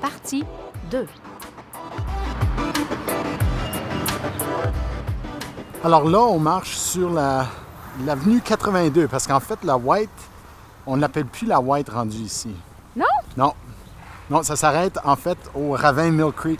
partie 2. Alors là, on marche sur la, l'avenue 82, parce qu'en fait, la White, on n'appelle plus la White rendue ici. Non? Non. Non, ça s'arrête en fait au ravin Mill Creek.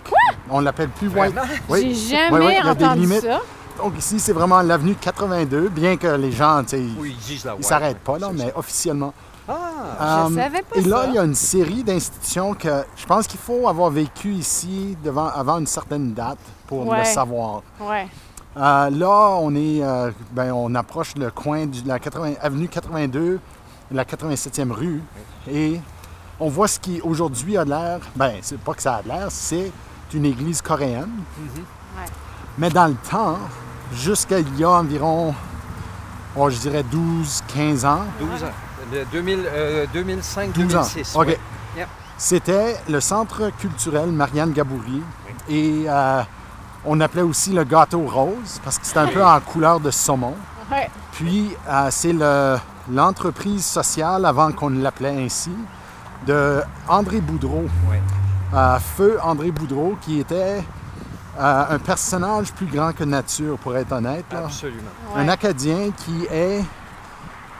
On l'appelle plus White. J'ai jamais Oui, oui, il y a des entendu limites. ça. Donc ici, c'est vraiment l'avenue 82, bien que les gens, tu sais, Oui, ils s'arrêtent pas là, mais officiellement. Ah, Je Euh, savais pas Et là, ça. il y a une série d'institutions que je pense qu'il faut avoir vécu ici devant, avant une certaine date pour Ouais. le savoir. Ouais. Euh, là, on est, euh, ben, on approche le coin de la 80 avenue 82, la 87e rue, et on voit ce qui aujourd'hui a l'air, ben, c'est pas que ça a l'air, c'est une église coréenne. Ouais. Mais dans le temps, jusqu'à il y a environ, oh, je dirais 12, 15 ans, 12 ans. De 2000, euh, 12 ans. 2005-2006. OK. ouais. Yep. C'était le centre culturel Marianne Gaboury. Et euh, on appelait aussi le gâteau rose parce que c'était un peu en couleur de saumon. Ouais. Puis euh, c'est le- l'entreprise sociale, avant qu'on l'appelait ainsi, de André Boudreau. Euh, Feu André Boudreau, qui était euh, un personnage plus grand que nature, pour être honnête. là. Absolument. Ouais. Un Acadien qui est,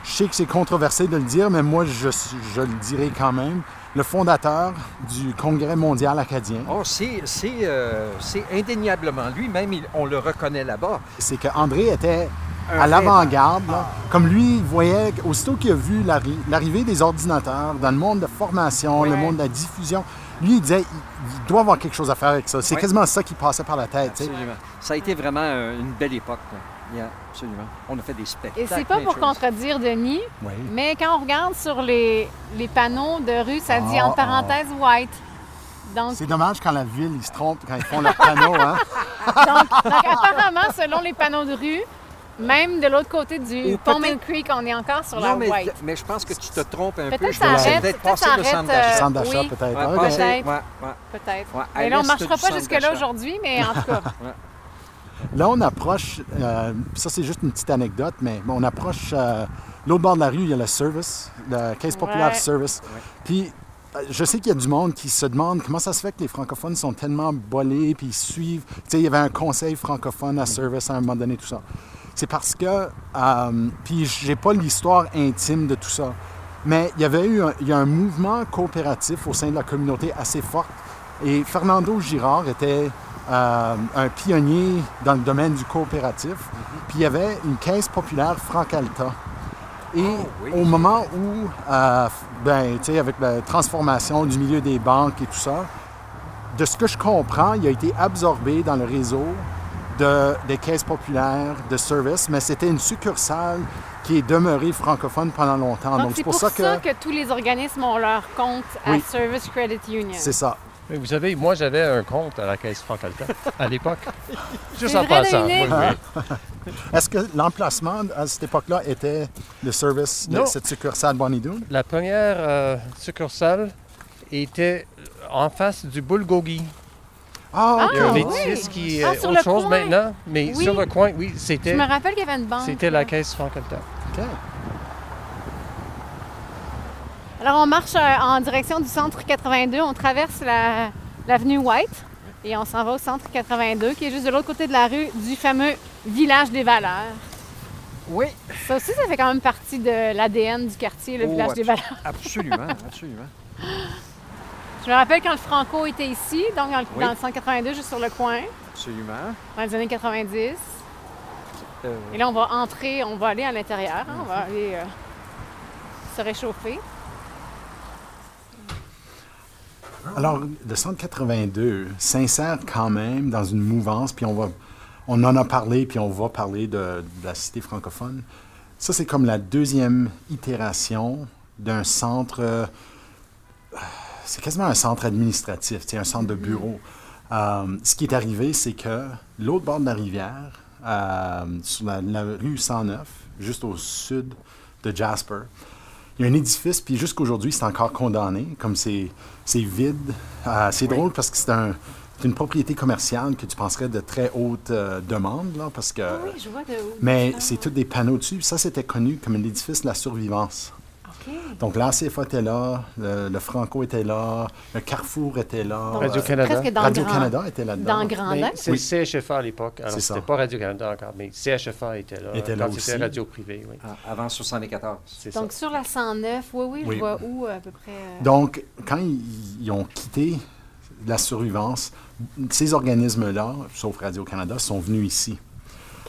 je sais que c'est controversé de le dire, mais moi je, je le dirai quand même, le fondateur du Congrès mondial acadien. Oh, c'est c'est, euh, c'est indéniablement lui, même il- on le reconnaît là-bas. C'est qu'André était Un à l'avant-garde. là. Comme lui, il voyait, aussitôt qu'il a vu l'arri- l'arrivée des ordinateurs dans le monde de formation, le monde de la diffusion, lui, il disait, il, doit avoir quelque chose à faire avec ça. C'est Ouais. quasiment ça qui passait par la tête. Absolument. Ça a été vraiment euh, une belle époque. là. Yeah, absolument. On a fait des spectacles. Et c'est pas pour choses. contredire Denis, Oui. mais quand on regarde sur les, les panneaux de rue, ça dit Ah, entre parenthèses white. Donc, C'est dommage quand la ville, ils se trompent quand ils font leur panneau. Hein? donc, donc, apparemment, selon les panneaux de rue, même de l'autre côté du Mill Creek, on est encore sur la mais, white. mais je pense que tu te trompes un Peut-être peu. que Je ça arrête, peut-être ça le centre d'achat. euh, Centre d'achat, peut-être. Ah, Peut-être. Peut-être. Mais là, on ne marchera pas jusque-là aujourd'hui, mais en tout cas. Là, on approche, euh, ça c'est juste une petite anecdote, mais on approche euh, l'autre bord de la rue, il y a le service, le Caisse populaire Ouais. service. Ouais. Puis, euh, je sais qu'il y a du monde qui se demande comment ça se fait que les francophones sont tellement bolés, puis ils suivent. Tu sais, il y avait un conseil francophone à service à un moment donné, tout ça. C'est parce que, euh, puis j'ai pas l'histoire intime de tout ça, mais il y avait eu un, il y a un mouvement coopératif au sein de la communauté assez fort. Et Fernando Girard était euh, un pionnier dans le domaine du coopératif. Puis il y avait une caisse populaire Francalta. Et Oh, oui. au moment où, euh, ben, tu sais, avec la transformation du milieu des banques et tout ça, de ce que je comprends, il a été absorbé dans le réseau de, des caisses populaires de service, mais c'était une succursale qui est demeurée francophone pendant longtemps. Donc, c'est pour, ça, que... tous les organismes ont leur compte à Oui. Service Credit Union. c'est ça. Mais vous savez, moi, j'avais un compte à la Caisse Francalta à l'époque. Juste en passant. Oui, oui. Est-ce que l'emplacement à cette époque-là était le service de Non. cette succursale Bonnie Doon? La première euh, succursale était en face du Bulgogi. Ah, Il y a un Ah, oui. édifice qui est Ah, sur autre chose coin. maintenant, mais Oui. sur le coin, oui, Je c'était me rappelle qu'il y avait une banque. c'était la Caisse Francalta. OK. Alors, on marche euh, en direction du centre 82. On traverse la- l'avenue White et on s'en va au centre 82, qui est juste de l'autre côté de la rue du fameux village des valeurs. Oui, Ça aussi, ça fait quand même partie de l'ADN du quartier, le Oh, village des valeurs. absolument, absolument. Je me rappelle quand le Franco était ici, donc dans le, Oui. dans le centre 82, juste sur le coin, Absolument. dans les années 90. Euh, Et là, on va entrer, on va aller à l'intérieur, hein, on va aller euh, se réchauffer. Alors, le centre 82 s'insère quand même dans une mouvance, puis on va, on en a parlé, puis on va parler de, de la cité francophone. Ça, c'est comme la deuxième itération d'un centre. euh, c'est quasiment un centre administratif, c'est un centre de bureau. Euh, ce qui est arrivé, c'est que l'autre bord de la rivière, euh, sur la, la rue 109, juste au sud de Jasper, il y a un édifice, puis jusqu'aujourd'hui, c'est encore condamné, comme c'est c'est vide. Euh, c'est drôle parce que c'est un- c'est une propriété commerciale que tu penserais de très haute euh, demande, là, parce que... Ah oui, je vois de où. Mais Ah, c'est tous des panneaux dessus. Ça, c'était connu comme l'édifice de la survivance. Donc, l'ACFA était là, le, le Franco était là, le Carrefour était là. Radio-Canada. Radio-Canada Grand- était là-dedans. Dans Grandin. c'est Oui. CHFA à l'époque. Alors, c'était pas Radio-Canada encore, mais CHFA était là. Était quand là c'était aussi. radio privée, oui. Ah, Avant 74. C'est ça. Donc, sur la 109, oui, oui, je Oui. vois où à peu près. euh, Donc, quand ils, ils ont quitté la survivance, ces organismes-là, sauf Radio-Canada, sont venus ici.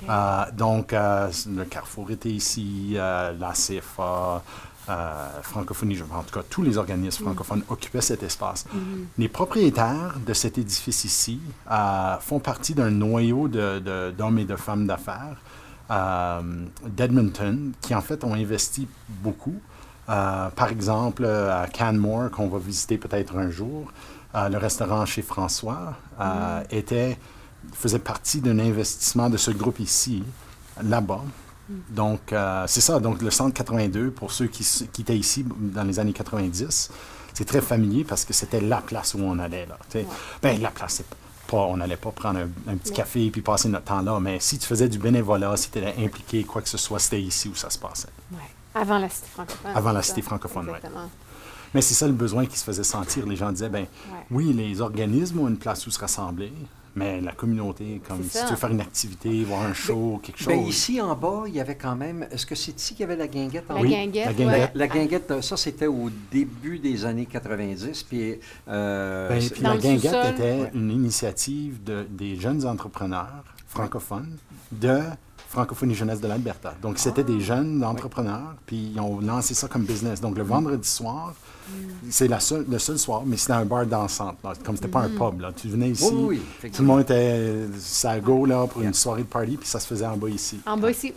Euh, donc, euh, le Carrefour était ici, euh, la CFA, euh, Francophonie, je- en tout cas, tous les organismes francophones occupaient cet espace. Les propriétaires de cet édifice ici euh, font partie d'un noyau de- de- d'hommes et de femmes d'affaires euh, d'Edmonton qui, en fait, ont investi beaucoup. Euh, par exemple, à Canmore, qu'on va visiter peut-être un jour, le restaurant chez François euh, était, faisait partie d'un investissement de ce groupe ici, là-bas. Donc, euh, c'est ça. Donc, le centre 82, pour ceux qui, étaient ici dans les années 90, c'est très familier parce que c'était la place où on allait. Là, ben, la place, pas, on n'allait pas prendre un, un petit café puis passer notre temps là, mais si tu faisais du bénévolat, si tu étais impliqué, quoi que ce soit, c'était ici où ça se passait. ouais. Avant la cité francophone. Avant la cité francophone, ouais. Exactement. Mais c'est ça le besoin qui se faisait sentir. Les gens disaient, ben Ouais. oui, les organismes ont une place où se rassembler, mais la communauté, comme si tu veux faire une activité, voir un show, quelque chose. Ben, ici, en bas, il y avait quand même. Est-ce que c'est ici qu'il y avait la guinguette? En La Oui, guinguette. la guinguette. ouais. La guinguette, ça, c'était au début des années 90. Puis, euh, Ben, puis Dans la guinguette était Ouais. une initiative de, des jeunes entrepreneurs francophones de Francophonie Jeunesse de l'Alberta. Donc, c'était Ah. des jeunes entrepreneurs, puis ils ont lancé ça comme business. Donc, le vendredi soir, c'est la seule, le seul soir, mais c'était un bar dansante. là. Comme c'était pas un Mm. pub. Là. Tu venais ici, Oui, oui, oui, tout le monde était ça go là, pour une soirée de party, puis ça se faisait en bas ici. En bas ici,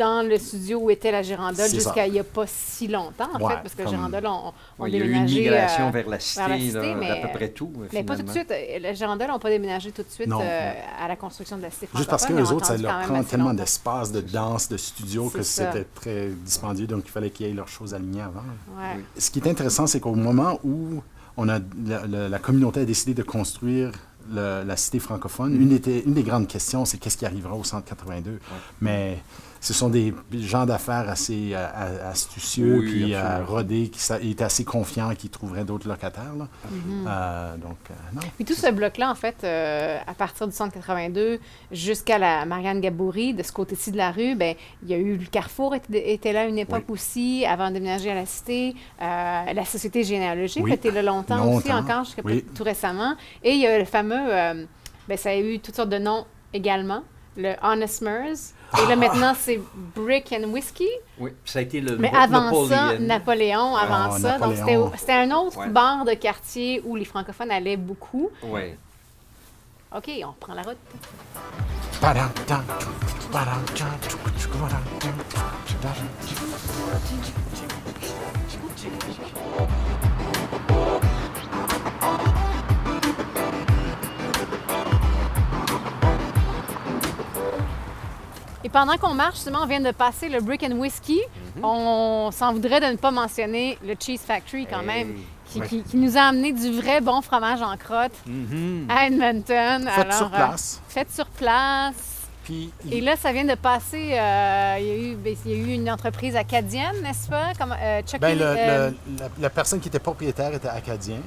dans le studio où était la girandole jusqu'à il n'y a pas si longtemps, en Ouais, fait, parce que la girandole, on, on Oui, il y a eu une déménagé, migration euh, vers la cité, vers la cité, là, mais, d'à peu près tout. Mais pas tout de suite. euh, La girandole n'ont pas déménagé tout de suite Non. euh, à la construction de la cité Juste parce que francophone, les autres, ça leur prend tellement d'espace, de danse, de studio, que c'était très dispendieux, donc il fallait qu'ils aient leurs choses alignées avant. Ouais. Oui. Ce qui est intéressant, c'est qu'au moment où on a, la, la- la communauté a décidé de construire le- la cité francophone, une, était- une des grandes questions, c'est qu'est-ce qui arrivera au centre 82. Mais ce sont des gens d'affaires assez euh, astucieux, Oui, puis euh, rodés, qui étaient assez confiants qu'ils trouveraient d'autres locataires. là. Mm-hmm. Euh, donc, euh, non. Puis tout ce bloc-là, en fait, euh, à partir du centre 82 jusqu'à la Marianne Gaboury, de ce côté-ci de la rue, ben il y a eu le Carrefour était, était là à une époque aussi, avant de déménager à la cité. Euh, la Société généalogique Oui. était là longtemps, aussi, encore, jusqu'à Oui. tout récemment. Et il y a le fameux, euh, ben ça a eu toutes sortes de noms également, le Honest Mers. Et là, maintenant, c'est Brick and Whiskey. Oui, ça a été le Mais avant ça, Napoléon. Avant Oh, ça. Donc, c'était, un autre Ouais. bar de quartier où les francophones allaient beaucoup. Oui. OK, on reprend la route. Et pendant qu'on marche, justement, on vient de passer le Brick and Whiskey. Mhm. On s'en voudrait de ne pas mentionner le Cheese Factory quand même, qui, Ouais. qui- qui nous a amené du vrai bon fromage en crotte Mhm. à Edmonton. Fait Alors, sur euh, place. fait sur place. Puis, Et là, ça vient de passer. euh, il, y a eu, ben, il y a eu une entreprise acadienne, n'est-ce pas? Comme, euh, Chucky, ben, le- euh, le- la, la personne qui était propriétaire était acadien.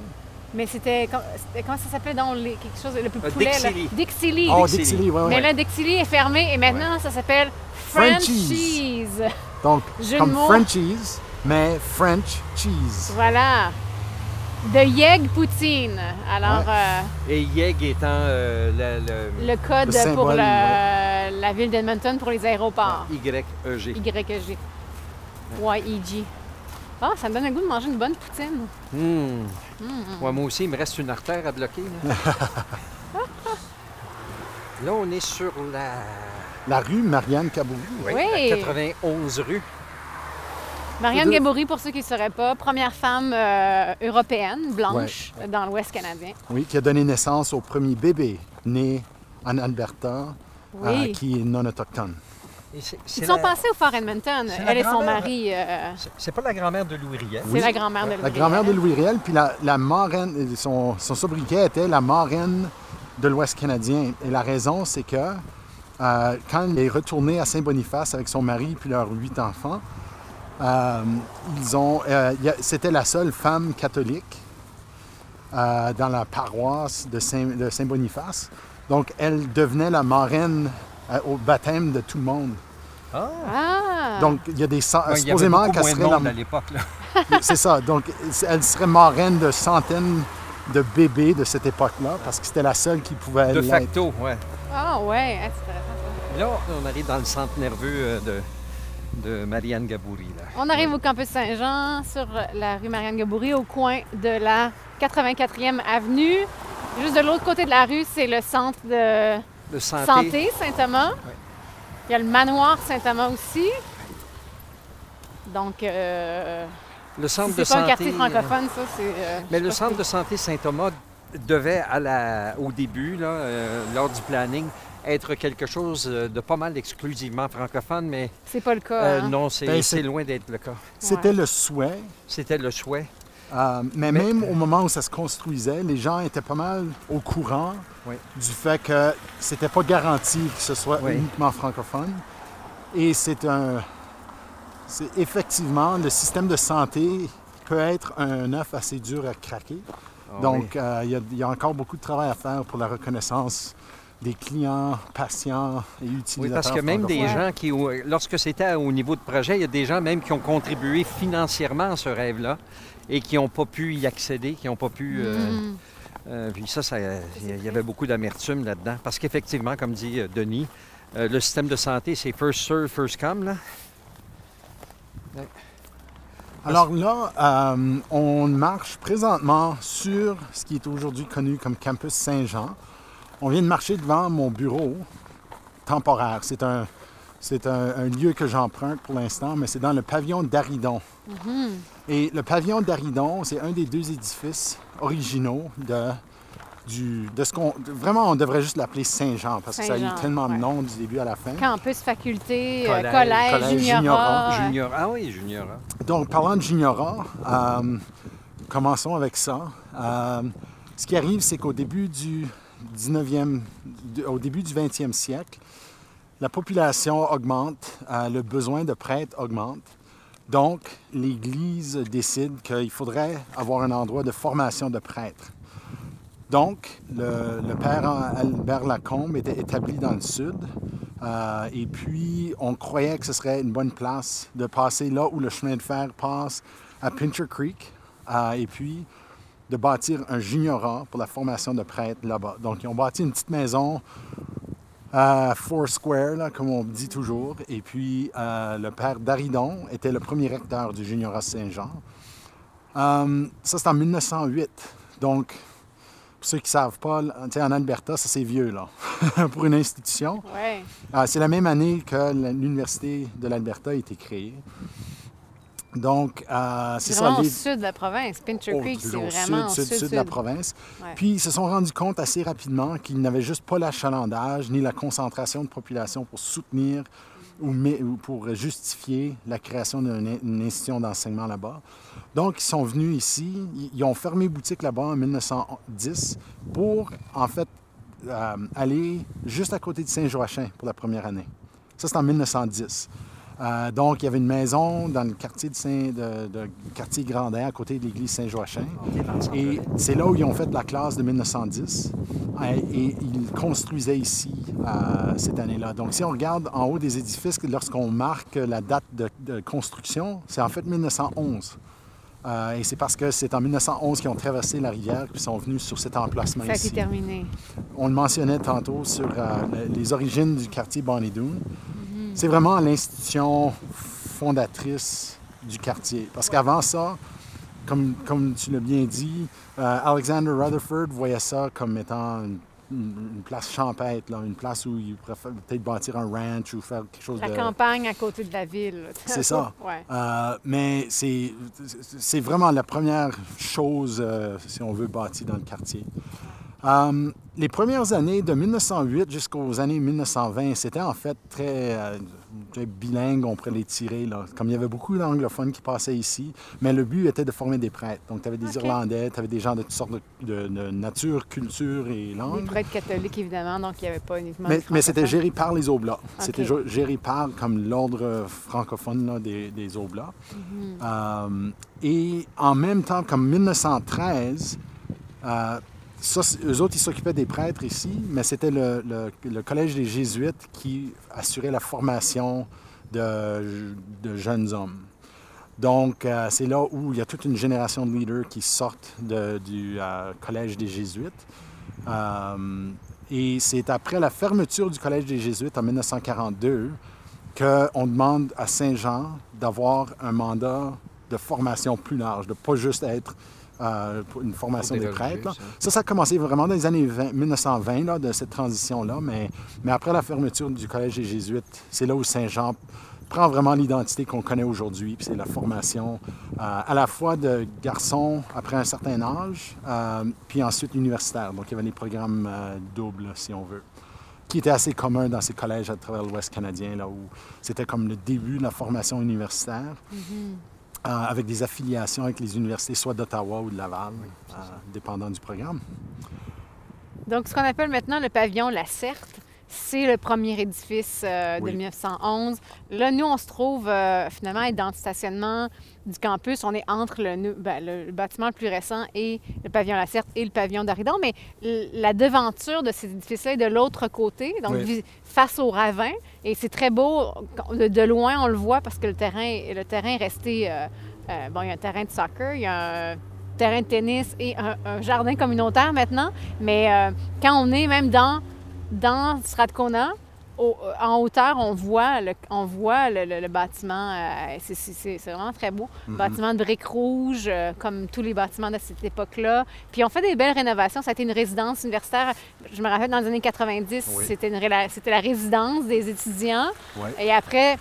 Mais c'était. com- c'était- Comment ça s'appelait donc les- quelque chose, le plus Euh, poulet? là? Dixie. Dixie Lee. Oh, Lee. Lee, ouais, Mais là, Dixie Lee est fermé et maintenant, ça s'appelle Frenchies. Frenchies. Donc, Jeu comme. Frenchies, mais French cheese. Voilà. De Yeg Poutine. Alors, Ouais. euh, Et Yeg étant euh, le, le- le code Le pour la ville d'Edmonton pour les aéroports. YEG. YEG. Y-E-G. Ah, ça me donne le goût de manger une bonne poutine. Hmm. Ouais, moi aussi, il me reste une artère à bloquer. Là, Là, on est sur la La rue Marianne Caboury. oui, Oui. la 91 rue. Marianne Gabory, pour ceux qui ne sauraient pas, première femme euh, européenne, blanche, dans l'Ouest canadien. Oui, qui a donné naissance au premier bébé né en Alberta, Oui. euh, qui est non autochtone. Et c'est- Ils sont la- passés au Fort Edmonton, c'est la elle et son mari. euh, c'est- C'est pas la grand-mère de Louis Riel. c'est la grand-mère de La Louis grand-mère de Riel. Louis Riel, puis la, la marraine, son, son sobriquet était la marraine de l'Ouest canadien. Et la raison, c'est que euh, quand elle est retournée à Saint-Boniface avec son mari puis leurs huit enfants, euh, ils ont, euh, il c'était la seule femme catholique euh, dans la paroisse de Saint- de Saint-Boniface. Donc, elle devenait la marraine au baptême de tout le monde. Ah! Ah! Donc, il y a des... cent- Ouais, supposément qu'elle serait la... à l'époque. là. C'est ça. Donc, elle serait marraine de centaines de bébés de cette époque-là, parce que c'était la seule qui pouvait De facto, ouais. Ah ouais, c'est intéressant. Là, on arrive dans le centre nerveux euh, de, de Marianne Gaboury. Là. On arrive au campus Saint-Jean sur la rue Marianne Gabory au coin de la 84e avenue. Juste de l'autre côté de la rue, c'est le centre de De santé. santé Saint-Thomas. Il y a le manoir Saint-Thomas aussi. Donc, euh, Le centre c'est de pas un santé. quartier euh, francophone, ça, c'est... euh, Mais le centre de santé Saint-Thomas devait, à la, au début, là, euh, lors du planning, être quelque chose euh, de pas mal exclusivement francophone, mais C'est pas le cas. euh, hein? non, c'est Ben, c'est c'est- loin d'être le cas. C'était Ouais. le souhait. C'était le souhait. Euh, mais, Mais- même au moment où ça se construisait, les gens étaient pas mal au courant Oui. du fait que c'était pas garanti que ce soit Oui. uniquement francophone. Et c'est un. C'est effectivement, le système de santé peut être un œuf assez dur à craquer. Ah Donc, euh, il y y, a encore beaucoup de travail à faire pour la reconnaissance des clients, patients et utilisateurs. Oui, parce que même des gens qui, lorsque c'était au niveau de projet, il y a des gens même qui ont contribué financièrement à ce rêve-là et qui n'ont pas pu y accéder, qui n'ont pas pu... euh, Mm. euh, puis ça, ça, il y avait beaucoup d'amertume là-dedans. Parce qu'effectivement, comme dit euh, Denis, euh, le système de santé, c'est first serve, first come. Là. Alors là, euh, on marche présentement sur ce qui est aujourd'hui connu comme Campus Saint-Jean. On vient de marcher devant mon bureau temporaire. C'est un, c'est un, un lieu que j'emprunte pour l'instant, mais c'est dans le pavillon d'Aridon. Et le pavillon d'Aridon, c'est un des deux édifices originaux de, du, de ce qu'on... Vraiment, on devrait juste l'appeler Saint-Jean, parce que ça a eu tellement de ouais. noms du début à la fin. Campus, faculté, euh, Collège, collège, collège, juniorat. juniorat, Junior. Ah oui, Junior. hein. Donc, parlant de Juniora, euh, commençons avec ça. Euh, ce qui arrive, c'est qu'au début du 19e, du- au début du 20e siècle, la population augmente, euh, le besoin de prêtres augmente. Donc, l'Église décide qu'il faudrait avoir un endroit de formation de prêtres. Donc, le, père Albert Lacombe était établi dans le sud. euh, et puis, on croyait que ce serait une bonne place de passer là où le chemin de fer passe à Pincher Creek. euh, et puis, de bâtir un juniorat pour la formation de prêtres là-bas. Donc, ils ont bâti une petite maison à Four Square, là, comme on dit toujours. Et puis, euh, le père Daridon était le premier recteur du juniorat Saint-Jean. Euh, ça, c'est en 1908. Donc, pour ceux qui ne savent pas, en Alberta, ça c'est vieux, là, pour une institution. Ouais. Ah, c'est la même année que l'Université de l'Alberta a été créée. Donc, euh, c'est ça. vraiment au les- sud de la province. Pincher Creek, c'est vraiment sud, au sud, sud, sud de la province. Ouais. Puis, ils se sont rendus compte assez rapidement qu'ils n'avaient juste pas l'achalandage ni la concentration de population pour soutenir ou, pour justifier la création d'une institution d'enseignement là-bas. Donc, ils sont venus ici, ils, ils ont fermé boutique là-bas en 1910 pour, en fait, euh, aller juste à côté de Saint-Joachim pour la première année. Ça, c'est en 1910. Euh, donc, il y avait une maison dans le quartier de, Saint, de, de- quartier Grandin, à côté de l'église Saint-Joachim. Et c'est là où ils ont fait la classe de 1910. Euh, Et ils construisaient ici euh, cette année-là. Donc, si on regarde en haut des édifices, lorsqu'on marque la date de, de construction, c'est en fait 1911. Euh, et c'est parce que c'est en 1911 qu'ils ont traversé la rivière et sont venus sur cet emplacement Ça a été ici. terminé. On le mentionnait tantôt sur euh, le- les origines du quartier Bonnie Doon. C'est vraiment l'institution fondatrice du quartier. Parce qu'avant ça, comme, comme tu l'as bien dit, euh, Alexander Rutherford voyait ça comme étant une, place champêtre, là, une place où ils préfèrent peut-être bâtir un ranch ou faire quelque chose La de... campagne à côté de la ville. C'est ça. Ouais. Euh, mais c'est c'est vraiment la première chose, euh, si on veut, bâtie dans le quartier. Euh, les premières années de 1908 jusqu'aux années 1920, c'était en fait très, euh, très bilingue, on pourrait les tirer. Là. Comme il y avait beaucoup d'anglophones qui passaient ici, mais le but était de former des prêtres. Donc, tu avais des. Irlandais, tu avais des gens de toutes sortes de, de- de nature, culture et Des langue. prêtres catholiques, évidemment, donc il n'y avait pas uniquement. Mais, des mais c'était géré par les Oblats. C'était Ok. jo- géré par comme l'ordre francophone là, des, des Oblats. Mhm. Euh, et en même temps, comme 1913, euh, ça, eux autres, ils s'occupaient des prêtres ici, mais c'était le, Collège des Jésuites qui assurait la formation de, jeunes hommes. Donc, euh, c'est là où il y a toute une génération de leaders qui sortent du euh, Collège des Jésuites. Euh, et c'est après la fermeture du Collège des Jésuites en 1942 qu'on demande à Saint-Jean d'avoir un mandat de formation plus large, de pas juste être euh, pour une formation des des prêtres. là. Ça, ça a commencé vraiment dans les années 20 1920, là, de cette transition-là, mais, mais après la fermeture du Collège des Jésuites, c'est là où Saint-Jean prend vraiment l'identité qu'on connaît aujourd'hui, puis c'est la formation euh, à la fois de garçons après un certain âge, euh, puis ensuite universitaire. Donc il y avait les programmes euh, doubles, si on veut qui était assez commun dans ces collèges à travers l'Ouest canadien, là où c'était comme le début de la formation universitaire, euh, avec des affiliations avec les universités soit d'Ottawa ou de Laval, euh, dépendant du programme. Donc, ce qu'on appelle maintenant le pavillon La Certe, c'est le premier édifice euh, de Oui. 1911. Là, nous, on se trouve euh, finalement dans le stationnement du campus. On est entre le, ben, le bâtiment le plus récent et le pavillon La Certe et le pavillon d'Aridon. Mais la devanture de cet édifice-là est de l'autre côté, donc Oui. face au ravin. Et c'est très beau. De, loin, on le voit parce que le terrain, le terrain est resté... euh, euh, bon, il y a un terrain de soccer, il y a un terrain de tennis et un, un jardin communautaire maintenant. Mais euh, quand on est même dans, dans Strathcona, au- en hauteur, on voit le, on voit le, le- le bâtiment. euh, c'est- vraiment très beau. Bâtiment de briques rouges, euh, comme tous les bâtiments de cette époque-là. Puis on fait des belles rénovations. Ça a été une résidence universitaire. Je me rappelle, dans les années 90, Oui. c'était une réla- c'était la résidence des étudiants. Et après,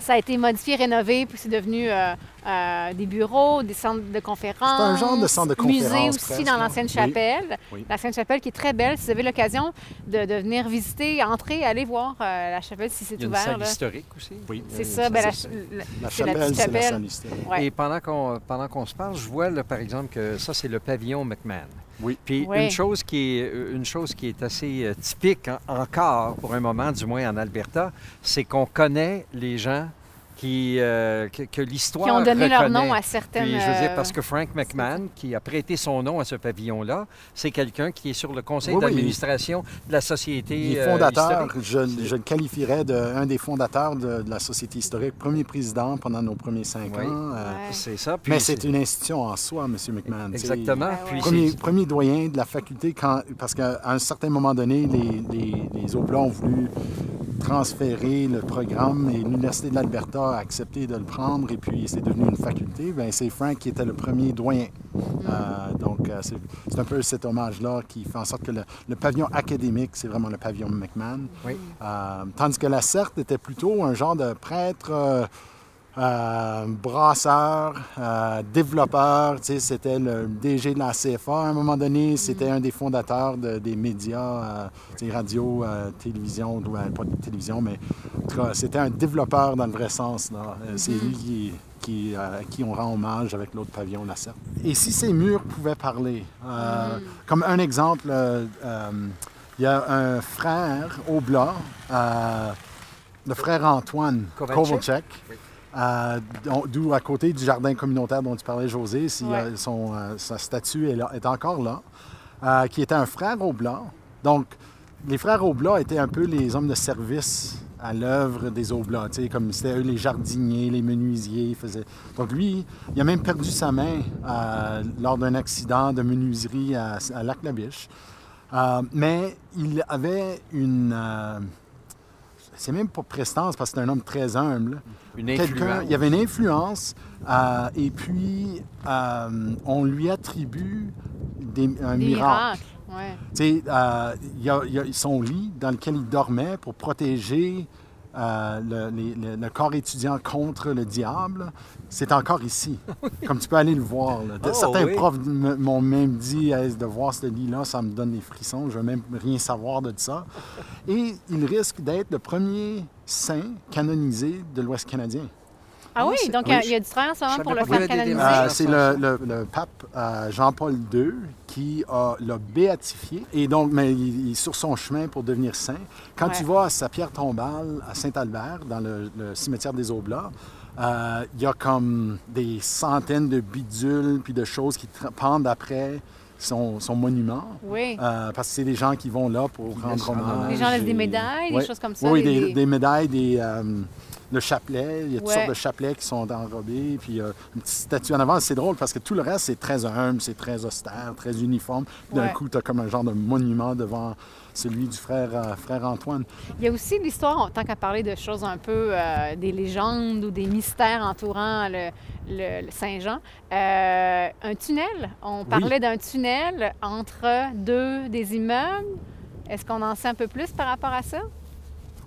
ça a été modifié, rénové, puis c'est devenu euh, euh, des bureaux, des centres de conférences. C'est un genre de centre de Musée conférences, aussi presque, dans l'ancienne chapelle. Oui. L'ancienne chapelle qui est très belle. Si vous avez l'occasion de, de venir visiter, entrer, aller voir euh, la chapelle si c'est Il y a une ouvert. salle là. historique aussi. Oui. C'est ça, ben, la, la- La c'est la chapelle, petite c'est la chapelle. salle historique. Ouais. Et pendant qu'on pendant qu'on se parle, je vois là, par exemple que ça c'est le pavillon McMahon. Oui. Puis Oui. une chose qui est une chose qui est assez euh, typique en- encore pour un moment du moins en Alberta, c'est qu'on connaît les gens qui euh, que, que l'histoire qui ont donné leur nom à certaines. Puis, je veux dire, euh, parce que Frank McMahon, qui a prêté son nom à ce pavillon-là, c'est quelqu'un qui est sur le conseil Oui, oui, d'administration de la société Il est euh, fondateur, je, je le qualifierais d'un des fondateurs de, de la Société historique, premier président pendant nos premiers cinq Oui. ans. euh. C'est ça. Puis Mais c'est une institution en soi, M. McMahon. Exactement. Puis c'est- Premier, premier doyen de la faculté, quand, parce qu'à un certain moment donné, les, les, les Oblats ont voulu transférer le programme et l'Université de l'Alberta a accepté de le prendre et puis c'est devenu une faculté. Ben, c'est Frank qui était le premier doyen. Euh, donc, euh, c'est un peu cet hommage-là qui fait en sorte que le, le pavillon académique, c'est vraiment le pavillon McMahon. Oui. Euh, tandis que la Certe était plutôt un genre de prêtre euh, brasseur, euh, développeur. C'était le DG de la CFA à un moment donné. C'était un des fondateurs de- des médias, euh, radio, euh, télévision, ou, pas de télévision, mais en tout cas, c'était un développeur dans le vrai sens. C'est lui qui, qui, à qui on rend hommage avec l'autre pavillon, la. Et si ces murs pouvaient parler, euh, comme un exemple, il y a un frère Oblat, euh, le frère Antoine Kovalchek. Euh, d'où à côté du jardin communautaire dont tu parlais, José, si, Ouais. euh, son, euh, sa statue est, là- est encore là, euh, qui était un frère Oblat. Donc, les frères Oblats étaient un peu les hommes de service à l'œuvre des sais, Comme c'était eux les jardiniers, les menuisiers. ils faisaient- Donc lui, il a même perdu sa main lors d'un accident de menuiserie à, à Lac-la-Biche. Euh, mais il avait une... c'est même pas prestance parce que c'est un homme très humble. Une Quelqu'un, influence. il y avait une influence euh, et puis euh, on lui attribue des, un Des miracle. miracles. Ouais. Tu sais, euh, y il y a son lit dans lequel il dormait pour protéger euh, le, les- le- le corps étudiant contre le diable. C'est encore ici. Comme tu peux aller le voir. là. Oh, Certains oui. profs m'ont même dit Hey, de voir ce lit-là, ça me donne des frissons. Je veux même rien savoir de ça. Et il risque d'être le premier saint canonisé de l'Ouest canadien. Ah oui, donc oui, il y a du travail en ce moment je pour le faire canoniser. Euh, c'est le, le- le pape euh, Jean-Paul II qui l'a béatifié. Et donc, mais il, il est sur son chemin pour devenir saint. Quand Ouais. tu vas à sa pierre tombale à Saint-Albert, dans le, le cimetière des Oblats, euh, il y a comme des centaines de bidules puis de choses qui pendent après son, son monument. Oui. Euh, parce que c'est des gens qui vont là pour rendre hommage. Les gens laissent des et- médailles, des choses comme ça. Oui, des- des, des- des médailles, des, euh, le chapelet. Il y a toutes Ouais. sortes de chapelets qui sont enrobés. Puis euh, une petite statue en avant. C'est drôle parce que tout le reste, c'est très humble, c'est très austère, très uniforme. D'un Ouais. coup, tu as comme un genre de monument devant celui du frère, euh, frère Antoine. Il y a aussi l'histoire, tant qu'à parler de choses un peu, euh, des légendes ou des mystères entourant le, le- le Saint-Jean. Euh, un tunnel. On parlait d'un tunnel entre deux des immeubles. Est-ce qu'on en sait un peu plus par rapport à ça?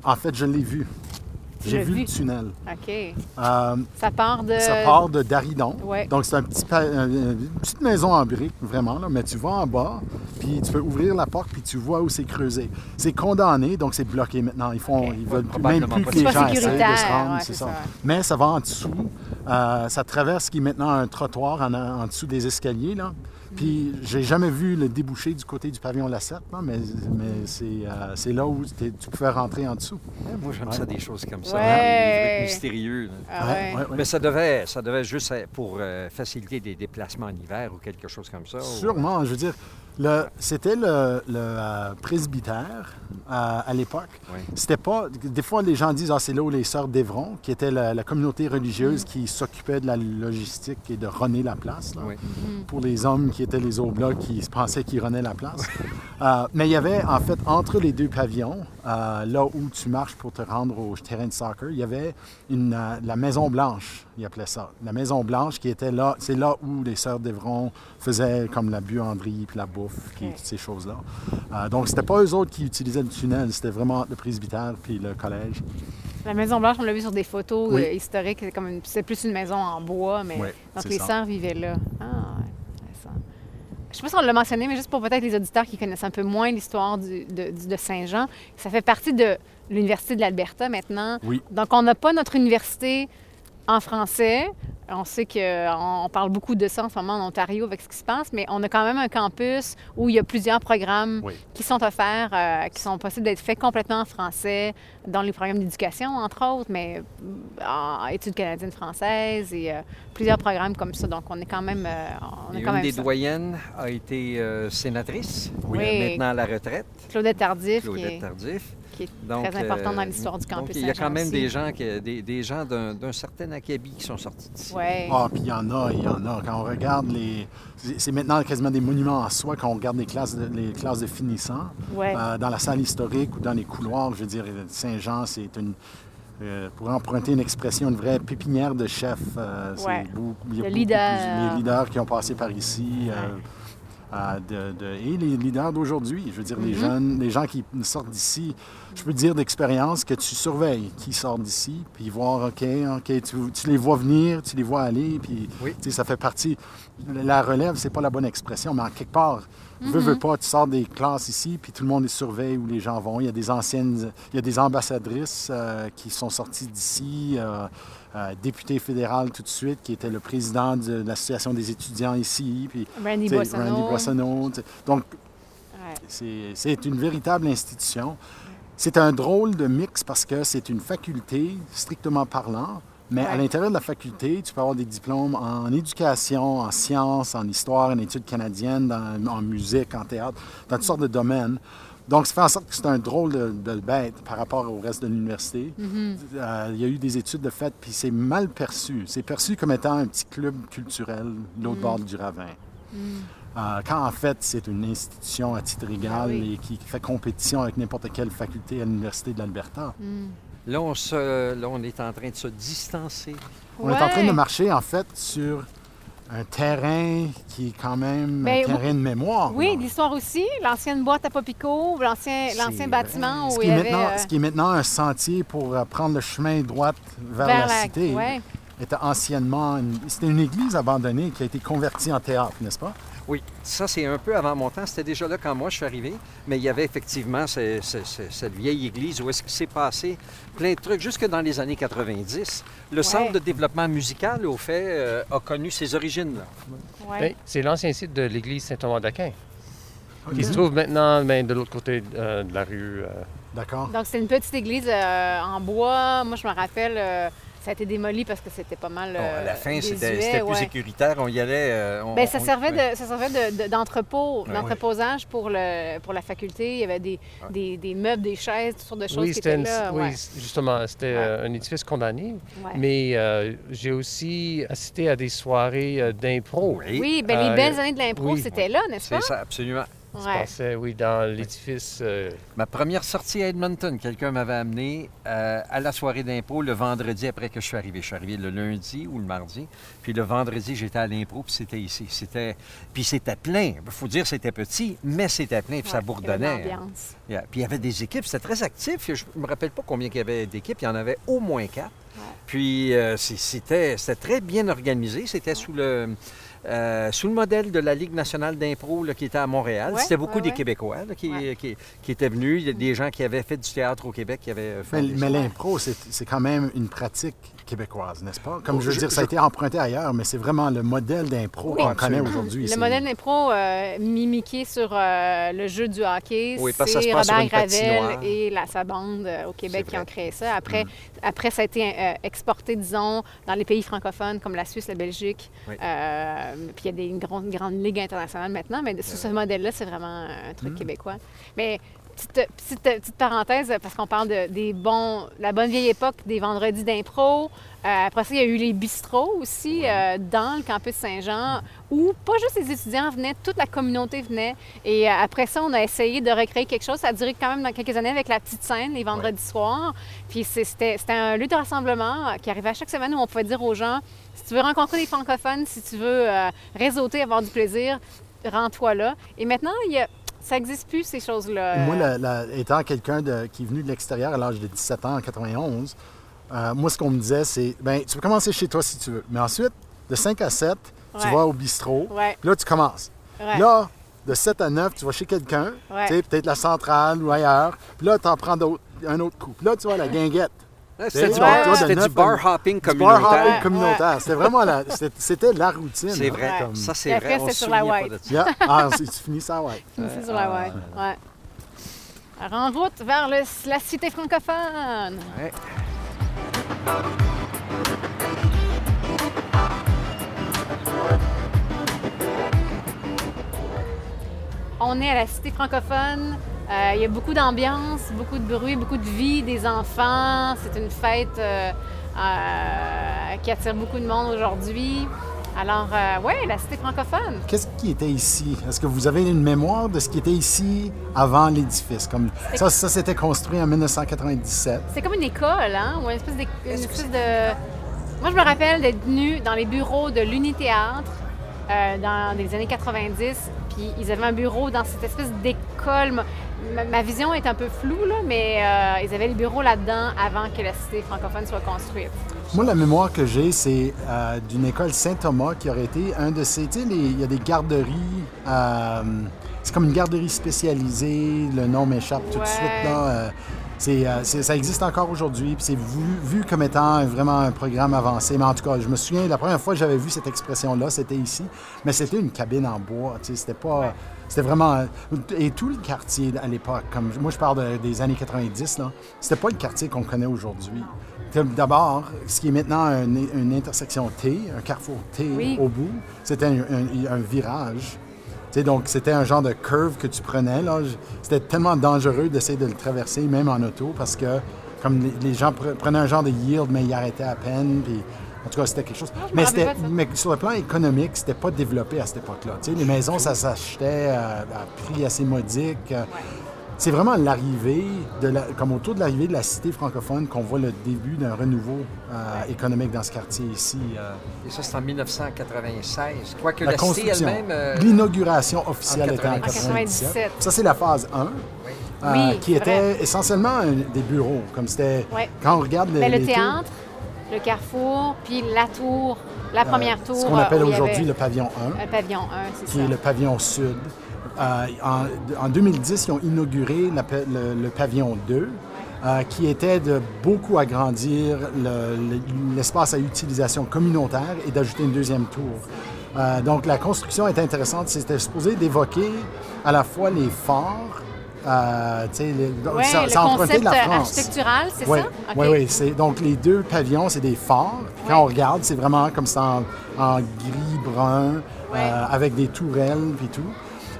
En fait, je l'ai vu. J'ai vu, vu? le tunnel. OK. Euh, Ça part de... Ça part de Daridon. Ouais. Donc, c'est un petit pa- un- une petite maison en briques, vraiment, là, mais tu vas en bas, puis tu peux ouvrir la porte, puis tu vois où c'est creusé. C'est condamné, donc c'est bloqué maintenant. Ils font, ils veulent même plus pas que les gens essayent de se rendre, ouais, c'est c'est ça. ça. Mais ça va en dessous. Euh, ça traverse ce qui est maintenant un trottoir en, en dessous des escaliers, là. Puis j'ai jamais vu le débouché du côté du pavillon Lassette, là, mais, mais c'est euh, c'est là où tu pouvais rentrer en dessous. Moi, j'aime ça, des choses comme ça. Ouais. hein, mystérieux. Ah Ouais, ouais. ouais, ouais. Mais ça devait, ça devait juste être pour euh, faciliter des déplacements en hiver ou quelque chose comme ça. ou- Sûrement, je veux dire, c'était le, le, euh, presbytère euh, à l'époque. Oui. C'était pas. Des fois, les gens disent, ah, c'est là où les sœurs d'Évron, qui était la, la communauté religieuse qui s'occupait de la logistique et de runner la place. là. Oui. Pour les hommes qui étaient les oblats qui pensaient qu'ils runnaient la place. Euh, mais il y avait, en fait, entre les deux pavillons, euh, là où tu marches pour te rendre au terrain de soccer, il y avait une, euh, la Maison Blanche, ils appelaient ça. La Maison Blanche qui était là, c'est là où les sœurs d'Évron faisaient comme la buanderie puis la bouffe, puis toutes ces choses-là. Euh, donc, c'était pas eux autres qui utilisaient le tunnel, c'était vraiment le presbytère puis le collège. La Maison Blanche, on l'a vu sur des photos Oui. historiques. C'est comme une- c'est plus une maison en bois, mais Oui, donc les ça. sœurs vivaient là. Ah. Je sais pas si on l'a mentionné, mais juste pour peut-être les auditeurs qui connaissent un peu moins l'histoire du- de, du- de Saint-Jean, ça fait partie de l'Université de l'Alberta maintenant. Oui. Donc, on n'a pas notre université en français. On sait qu'on parle beaucoup de ça en ce moment en Ontario avec ce qui se passe, mais on a quand même un campus où il y a plusieurs programmes Oui. qui sont offerts, euh, qui sont possibles d'être faits complètement en français, dans les programmes d'éducation, entre autres, mais en études canadiennes françaises et euh, plusieurs programmes comme ça. Donc, on est quand même. euh, on a Et quand une même des ça. doyennes a été euh, sénatrice, Oui. maintenant à la retraite, Claudette Tardif, Claudette Tardif. Qui est Donc, très importante dans euh, l'histoire du donc, campus. Il y a quand même des gens, qui- des, des gens d'un d'un certain acabit qui sont sortis d'ici. Ouais. Ah, puis il y en a, il y en a. Quand on regarde les. c'est- maintenant quasiment des monuments en soi quand on regarde les classes de, les classes de finissants. Ouais. Euh, dans la salle historique ou dans les couloirs, je veux dire, Saint-Jean, c'est une. euh, pour emprunter une expression, une vraie pépinière de chefs. euh, c'est Ouais. beaucoup- il y a Le beaucoup leader. plus- les leaders qui ont passé par ici. euh, euh, de- de- et les leaders d'aujourd'hui. Je veux dire, les Mhm. jeunes, les gens qui sortent d'ici, je peux dire d'expérience que tu surveilles qui sortent d'ici, puis voir, OK, OK, tu, tu les vois venir, tu les vois aller, puis Oui. ça fait partie. La relève, c'est pas la bonne expression, mais en quelque part, veux, veux pas, tu sors des classes ici, puis tout le monde les surveille où les gens vont. Il y a des anciennes, il y a des ambassadrices euh, qui sont sorties d'ici. euh, euh, député fédéral tout de suite, qui était le président de l'Association des étudiants ici, puis Randy Boissonneau. Randy Boissonneau. Donc, Ouais. c'est c'est une véritable institution. C'est un drôle de mix parce que c'est une faculté, strictement parlant, mais à l'intérieur de la faculté, tu peux avoir des diplômes en éducation, en sciences, en histoire, en études canadiennes, dans- en musique, en théâtre, dans toutes sortes de domaines. Donc, ça fait en sorte que c'est un drôle de, de bête par rapport au reste de l'université. Mm-hmm. Euh, il y a eu des études de fait, puis c'est mal perçu. C'est perçu comme étant un petit club culturel, l'autre bord du ravin. Euh, quand en fait, c'est une institution à titre égal Ah oui. et qui fait compétition avec n'importe quelle faculté à l'Université de l'Alberta. Là on, se, là, on est en train de se distancer. On est en train de marcher, en fait, sur un terrain qui est quand même Ben, un terrain de mémoire. Oui, l'histoire aussi. L'ancienne boîte à Popico, l'ancien, bâtiment ce où qui, il y est avait... maintenant, euh, ce qui est maintenant un sentier pour euh, prendre le chemin droit vers, vers la, cité ouais. était anciennement une, c'était une église abandonnée qui a été convertie en théâtre, n'est-ce pas? Oui, ça c'est un peu avant mon temps. C'était déjà là quand moi je suis arrivé, mais il y avait effectivement ce- ce- ce- cette vieille église où est-ce qu'il s'est passé plein de trucs jusque dans les années 90. Le centre de développement musical, au fait, euh, a connu ses origines là. ouais. C'est l'ancien site de l'église Saint-Thomas d'Aquin, qui se trouve maintenant ben, de l'autre côté euh, de la rue. euh, D'accord. Donc, c'est une petite église euh, en bois. Moi, je me rappelle, euh, ça a été démoli parce que c'était pas mal. Bon, à la euh, fin, c'était plus ouais. sécuritaire. On y allait. euh, on- Ben, ça on- servait, de, ça servait de- de- d'entrepôt, Ouais. d'entreposage pour, le, pour la faculté. Il y avait des, des, des meubles, des chaises, toutes sortes de choses Oui, qui étaient une- là. oui, ouais. justement, c'était Ouais. euh, un édifice condamné. Ouais. Mais euh, j'ai aussi assisté à des soirées euh, d'impro. Oui, Oui, ben, les Euh, belles années de l'impro, oui. c'était là, n'est-ce c'est pas? ça, absolument. Ça se Ouais. passait, oui, dans l'édifice. euh, Ma première sortie à Edmonton, quelqu'un m'avait amené euh, à la soirée d'impro le vendredi après que je suis arrivé. Je suis arrivé le lundi ou le mardi. Puis le vendredi, j'étais à l'impro, puis c'était ici. C'était... Puis c'était plein. Il faut dire c'était petit, mais c'était plein, puis ça Ouais, il y avait de bourdonnait. Yeah. Puis il y avait des équipes, c'était très actif. Je ne me rappelle pas combien il y avait d'équipes, il y en avait au moins quatre. Puis euh, c'était, c'était très bien organisé. C'était sous le, euh, sous le modèle de la Ligue nationale d'impro qui était à Montréal. Ouais, c'était beaucoup ouais, des ouais. Québécois là, qui, Ouais. qui, qui étaient venus. Il y a des gens qui avaient fait du théâtre au Québec qui avaient fait Mais, mais l'impro, c'est c'est quand même une pratique québécoise, n'est-ce pas? Comme Oh, je veux je- dire, ça a je- été emprunté ailleurs, mais c'est vraiment le modèle d'impro Oui. qu'on connaît aujourd'hui. Le modèle d'impro euh, mimiqué sur euh, le jeu du hockey, Oui, c'est Robert Gravel et la, sa bande euh, au Québec qui ont créé ça. Après, après ça a été euh, exporté, disons, dans les pays francophones comme la Suisse, la Belgique. Oui. Euh, puis il y a des, une, grande, grande ligue internationale maintenant, mais sur ce modèle-là, c'est vraiment un truc Mm. québécois. Mais petite, petite, petite parenthèse, parce qu'on parle de, des bons, la bonne vieille époque des vendredis d'impro. Euh, après ça, il y a eu les bistrots aussi euh, dans le campus Saint-Jean, où pas juste les étudiants venaient, toute la communauté venait. Et euh, après ça, on a essayé de recréer quelque chose. Ça a duré quand même dans quelques années avec la petite scène, les vendredis soirs. Puis c'était un lieu de rassemblement euh, qui arrivait à chaque semaine où on pouvait dire aux gens, si tu veux rencontrer des francophones, si tu veux euh, réseauter, avoir du plaisir, rends-toi là. Et maintenant, il y a- ça n'existe plus, ces choses-là. Moi, la- la- étant quelqu'un qui est venu de l'extérieur à l'âge de 17 ans en 91, euh, moi, ce qu'on me disait, c'est ben, tu peux commencer chez toi si tu veux. Mais ensuite, de 5 à 7, tu vas au bistrot. Ouais, Puis là, tu commences. ouais. Là, de 7 à 9, tu vas chez quelqu'un, Ouais. tu sais, peut-être la centrale ou ailleurs. Puis là, tu en prends un autre coup. Puis là, tu vas à la guinguette. C'était, du, bar- du hopping Du bar communautaire. hopping communautaire. C'était vraiment la, c'était, la routine. C'est hein, vrai. comme- Ça, c'est après, vrai. On c'était sur la white. Yeah. Ah, tu finis ça, ouais. C'est sur la ouais. ouais. Alors, en route vers le- la cité francophone. Ouais. On est à la cité francophone. Euh, il y a beaucoup d'ambiance, beaucoup de bruit, beaucoup de vie des enfants. C'est une fête euh, euh, qui attire beaucoup de monde aujourd'hui. Alors, ouais, la cité francophone. Qu'est-ce qui était ici? Est-ce que vous avez une mémoire de ce qui était ici avant l'édifice? Comme ça, ça c'était construit en 1997. C'est comme une école, hein? Ou une espèce, d'é- une espèce de. Moi, je me rappelle d'être venue dans les bureaux de l'Unithéâtre euh, dans les années 90. Puis ils avaient un bureau dans cette espèce d'école. Ma, vision est un peu floue, là, mais euh, ils avaient les bureaux là-dedans avant que la cité francophone soit construite. Moi, la mémoire que j'ai, c'est euh, d'une école Saint-Thomas qui aurait été un de ces. Tu sais, il y a des garderies. c'est comme une garderie spécialisée. Le nom m'échappe tout de suite. Là, euh, ça existe encore aujourd'hui. Puis c'est vu, vu comme étant vraiment un programme avancé. Mais en tout cas, je me souviens, la première fois que j'avais vu cette expression-là, c'était ici. Mais c'était une cabine en bois. C'était pas. Ouais. C'était vraiment. Et tout le quartier à l'époque, comme moi je parle de- des années 90, là, c'était pas le quartier qu'on connaît aujourd'hui. D'abord, ce qui est maintenant un- une intersection T, un carrefour T Oui. au bout, c'était un, un- un virage. Donc, c'était un genre de curve que tu prenais. C'était tellement dangereux d'essayer de le traverser, même en auto, parce que comme les, les gens pre- prenaient un genre de yield, mais ils arrêtaient à peine. Puis, en tout cas, c'était quelque chose. Ah, mais, sur le plan économique, c'était pas développé à cette époque-là. Les maisons, ça s'achetait euh, à prix assez modique. Euh, c'est vraiment l'arrivée, de la, comme autour de l'arrivée de la cité francophone, qu'on voit le début d'un renouveau euh, économique dans ce quartier ici. euh. Et ça, c'est en 1996. Quoique la la, cité construction, elle-même. euh, l'inauguration officielle en était en 97. 97. Ça, c'est la phase 1, oui. euh, Oui, qui vrai. était essentiellement un- des bureaux. Comme c'était. Quand on regarde les, Mais le les tours, théâtre, le carrefour, puis la tour, la euh, première tour. Ce qu'on appelle aujourd'hui le pavillon 1. Un pavillon 1, c'est qui ça. est le pavillon sud. Euh, en, en 2010, ils ont inauguré la le, le pavillon 2, euh, qui était de beaucoup agrandir le- le- l'espace à utilisation communautaire et d'ajouter une deuxième tour. Euh, donc la construction est intéressante. C'était supposé d'évoquer à la fois les forts, euh, les- Ouais, ça, le ça concept de la France. architectural, c'est Oui, ça? Oui, oui. C'est, donc, les deux pavillons, c'est des forts. Puis Quand Ouais. on regarde, c'est vraiment comme ça en, en gris-brun, Ouais. euh, avec des tourelles puis tout.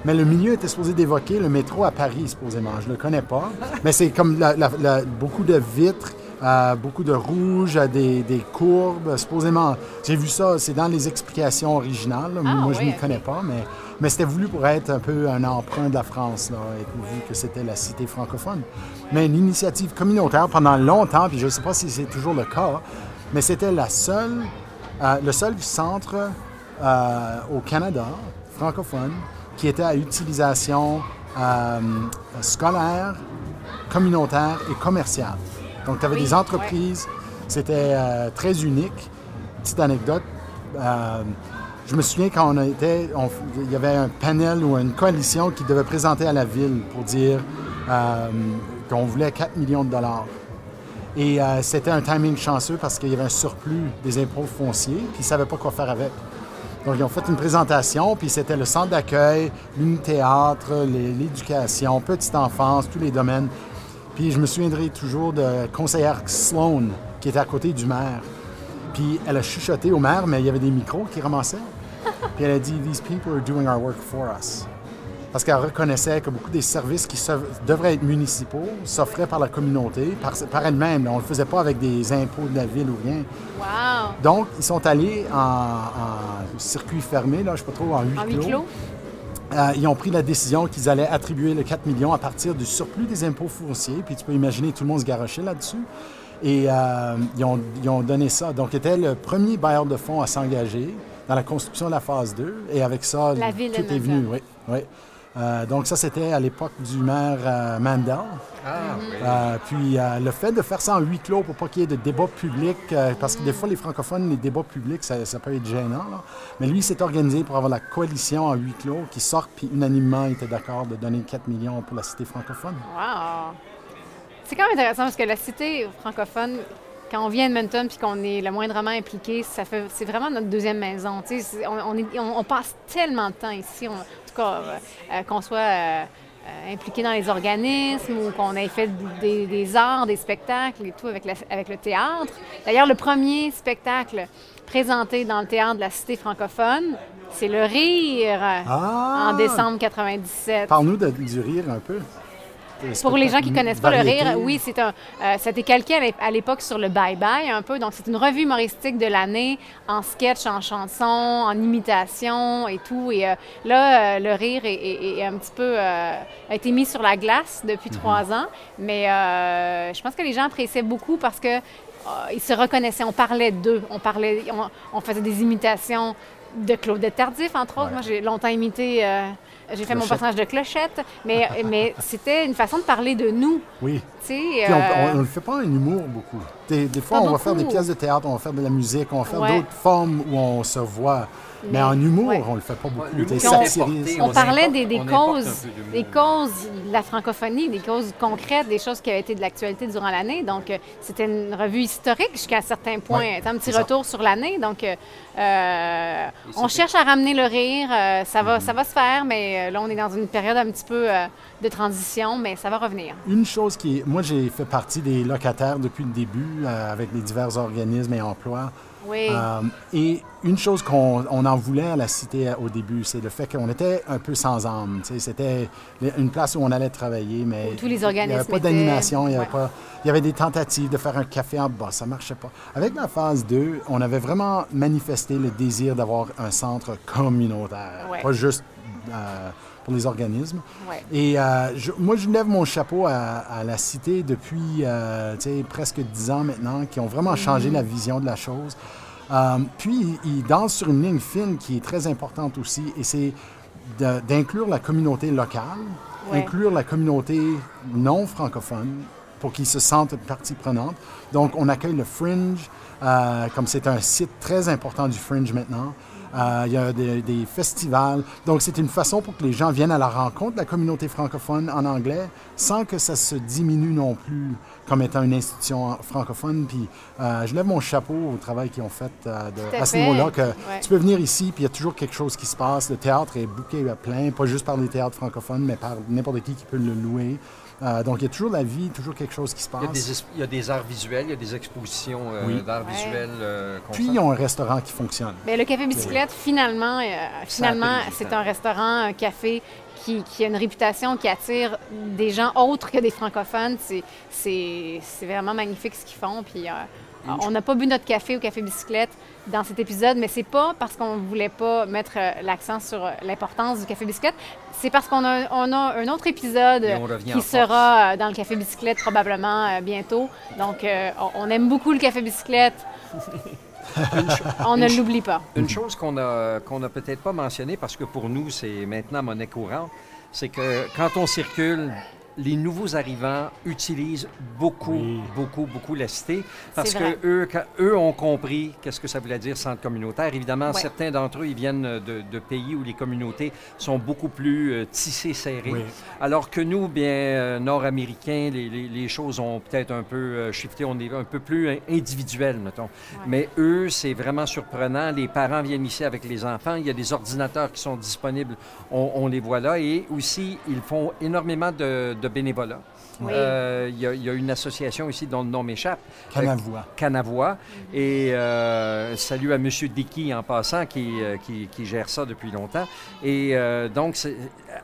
Mais le milieu était supposé d'évoquer le métro à Paris, supposément. Je ne le connais pas. Mais c'est comme la- la- la- beaucoup de vitres, euh, beaucoup de rouge, des, des courbes, supposément. J'ai vu ça, c'est dans les explications originales. Ah, Moi, je ne ok. connais pas, mais, mais c'était voulu pour être un peu un emprunt de la France, là, et vu que c'était la cité francophone. Mais une initiative communautaire pendant longtemps, puis je ne sais pas si c'est toujours le cas, mais c'était la seule, euh, le seul centre euh, au Canada francophone qui était à utilisation euh, scolaire, communautaire et commerciale. Donc, tu avais Oui, des entreprises, c'était euh, très unique. Petite anecdote, euh, je me souviens quand on était, on- il y avait un panel ou une coalition qui devait présenter à la ville pour dire qu'on voulait 4 millions de dollars. Et c'était un timing chanceux parce qu'il y avait un surplus des impôts fonciers, puis ils ne savaient pas quoi faire avec. Donc, ils ont fait une présentation, puis c'était le centre d'accueil, l'uni-théâtre, les- l'éducation, petite enfance, tous les domaines. Puis je me souviendrai toujours de conseillère Sloan, qui était à côté du maire. Puis elle a chuchoté au maire, mais il y avait des micros qui ramassaient. Puis elle a dit These people are doing our work for us. Parce qu'elle reconnaissait que beaucoup des services qui se- devraient être municipaux s'offraient par la communauté, par, par elle-même. On ne le faisait pas avec des impôts de la ville ou rien. Wow! Donc, ils sont allés en, en circuit fermé, là, je ne sais pas trop, en huis En huis clos. Euh, ils ont pris la décision qu'ils allaient attribuer le 4 millions à partir du surplus des impôts fonciers. Puis tu peux imaginer, tout le monde se garochait là-dessus. Et euh, ils, ont, ils ont donné ça. Donc, ils étaient le premier bailleur de fonds à s'engager dans la construction de la phase 2. Et avec ça, La ville tout est venu. Oui, oui. Euh, donc, ça, c'était à l'époque du maire euh, Mandel. Ah, oui. Euh, puis euh, le fait de faire ça en huis clos pour pas qu'il y ait de débat public, euh, parce que des fois les francophones, les débats publics, ça, ça peut être gênant. là. Mais lui, il s'est organisé pour avoir la coalition en huis clos qui sort, puis unanimement, il était d'accord de donner 4 millions pour la cité francophone. Wow! C'est quand même intéressant parce que la cité francophone, quand on vient à Edmonton puis qu'on est le moindrement impliqué, ça fait, c'est vraiment notre deuxième maison. On, on est- on- on passe tellement de temps ici, on- cas, euh, euh, qu'on soit euh, impliqué dans les organismes ou qu'on ait fait des, des arts, des spectacles et tout avec, la- avec le théâtre. D'ailleurs, le premier spectacle présenté dans le théâtre de la cité francophone, c'est Le Rire Ah! en décembre 97. Parle-nous de- du rire un peu. Pour les gens qui connaissent pas le rire, oui, c'est un, euh, ça a été calqué à l'ép- à l'époque sur le Bye Bye un peu. Donc, c'est une revue humoristique de l'année en sketch, en chanson, en imitation et tout. Et euh, là, euh, le rire est, est- est un petit peu a été mis sur la glace depuis trois ans. Mais je pense que les gens appréciaient beaucoup parce que ils se reconnaissaient. On parlait d'eux. On parlait, on, on faisait des imitations de Claudette Tardif, entre autres. Moi, j'ai longtemps imité. euh, j'ai fait mon personnage de Clochette, mais, mais c'était une façon de parler de nous. Oui. Euh, on ne fait pas un humour beaucoup. Des, des fois, Pas on va faire des pièces de théâtre, on va faire de la musique, on va faire Ouais. d'autres formes où on se voit. Mais, en humour, ouais. on le fait pas beaucoup. Des satiristes. on, on parlait des, des on importe causes, des causes de la francophonie, des causes concrètes, des choses qui avaient été de l'actualité durant l'année. Donc, euh, c'était une revue historique jusqu'à un certain point. Ouais, C'était un petit ça. retour sur l'année. Donc, euh, euh, on cherche à ramener le rire. euh, ça, Mm-hmm. va, ça va se faire, mais euh, là, on est dans une période un petit peu euh, de transition, mais ça va revenir. Une chose qui est... Moi, j'ai fait partie des locataires depuis le début euh, avec les divers organismes et emplois. Oui. Euh, et une chose qu'on on en voulait à la cité euh, au début, c'est le fait qu'on était un peu sans âme. C'était une place où on allait travailler, mais Où tous les il n'y avait pas d'animation, il y avait pas. Il y avait des tentatives de faire un café en bas, ça marchait pas. Avec la phase 2, on avait vraiment manifesté le désir d'avoir un centre communautaire, Ouais. pas juste euh, pour les organismes. Ouais. Et euh, je- moi, je lève mon chapeau à, à la cité depuis euh, presque dix ans maintenant, qui ont vraiment changé la vision de la chose. Euh, puis, ils dansent sur une ligne fine qui est très importante aussi, et c'est d'inclure la communauté locale, Ouais. inclure la communauté non francophone pour qu'ils se sentent partie prenante. Donc, on accueille le Fringe, comme c'est un site très important du Fringe maintenant. Euh, il y a des, des festivals. Donc, c'est une façon pour que les gens viennent à la rencontre de la communauté francophone en anglais sans que ça se diminue non plus comme étant une institution francophone. Puis, euh, je lève mon chapeau au travail qu'ils ont fait euh, de- à à ce niveau-là. Que Ouais. Tu peux venir ici, puis il y a toujours quelque chose qui se passe. Le théâtre est bouqué à plein, pas juste par les théâtres francophones, mais par n'importe qui qui peut le louer. Euh, donc, il y a toujours la vie, toujours quelque chose qui se passe. Il y, a des, es- il y a des arts visuels, il y a des expositions euh, Oui. d'arts Ouais. visuels euh, Puis, ils ont un restaurant qui fonctionne. Mais le café bicyclette, finalement, euh, finalement, c'est un restaurant, un café qui, qui a une réputation qui attire des gens autres que des francophones. C'est- C'est c'est vraiment magnifique ce qu'ils font. Puis, euh, on n'a pas bu notre café au café bicyclette dans cet épisode, mais c'est pas parce qu'on voulait pas mettre euh, l'accent sur euh, l'importance du café bicyclette. C'est parce qu'on a, on a un autre épisode qui sera euh, dans le café bicyclette probablement bientôt. Donc, euh, on- on aime beaucoup le café bicyclette. on ne l'oublie pas. Une chose qu'on a, qu'on a peut-être pas mentionnée, parce que pour nous, c'est maintenant monnaie courante, c'est que quand on circule, les nouveaux arrivants utilisent beaucoup, Oui. beaucoup, beaucoup la cité parce que eux, quand- eux ont compris qu'est-ce que ça voulait dire centre communautaire. Évidemment, Ouais. certains d'entre eux, ils viennent de, de pays où les communautés sont beaucoup plus euh, tissées, serrées. Oui. Alors que nous, bien, euh, nord-américains, les, les- les choses ont peut-être un peu euh, shifté. On est un peu plus in- individuel, mettons. Mais eux, c'est vraiment surprenant. Les parents viennent ici avec les enfants. Il y a des ordinateurs qui sont disponibles. On, on les voit là. Et aussi, ils font énormément de, de bénévolat. Oui. Euh, il, y a, il y a une association ici dont le nom m'échappe. Canavois. Canavois. Et euh, salut à M. Dickey en passant qui, euh, qui, qui gère ça depuis longtemps. Et euh, donc,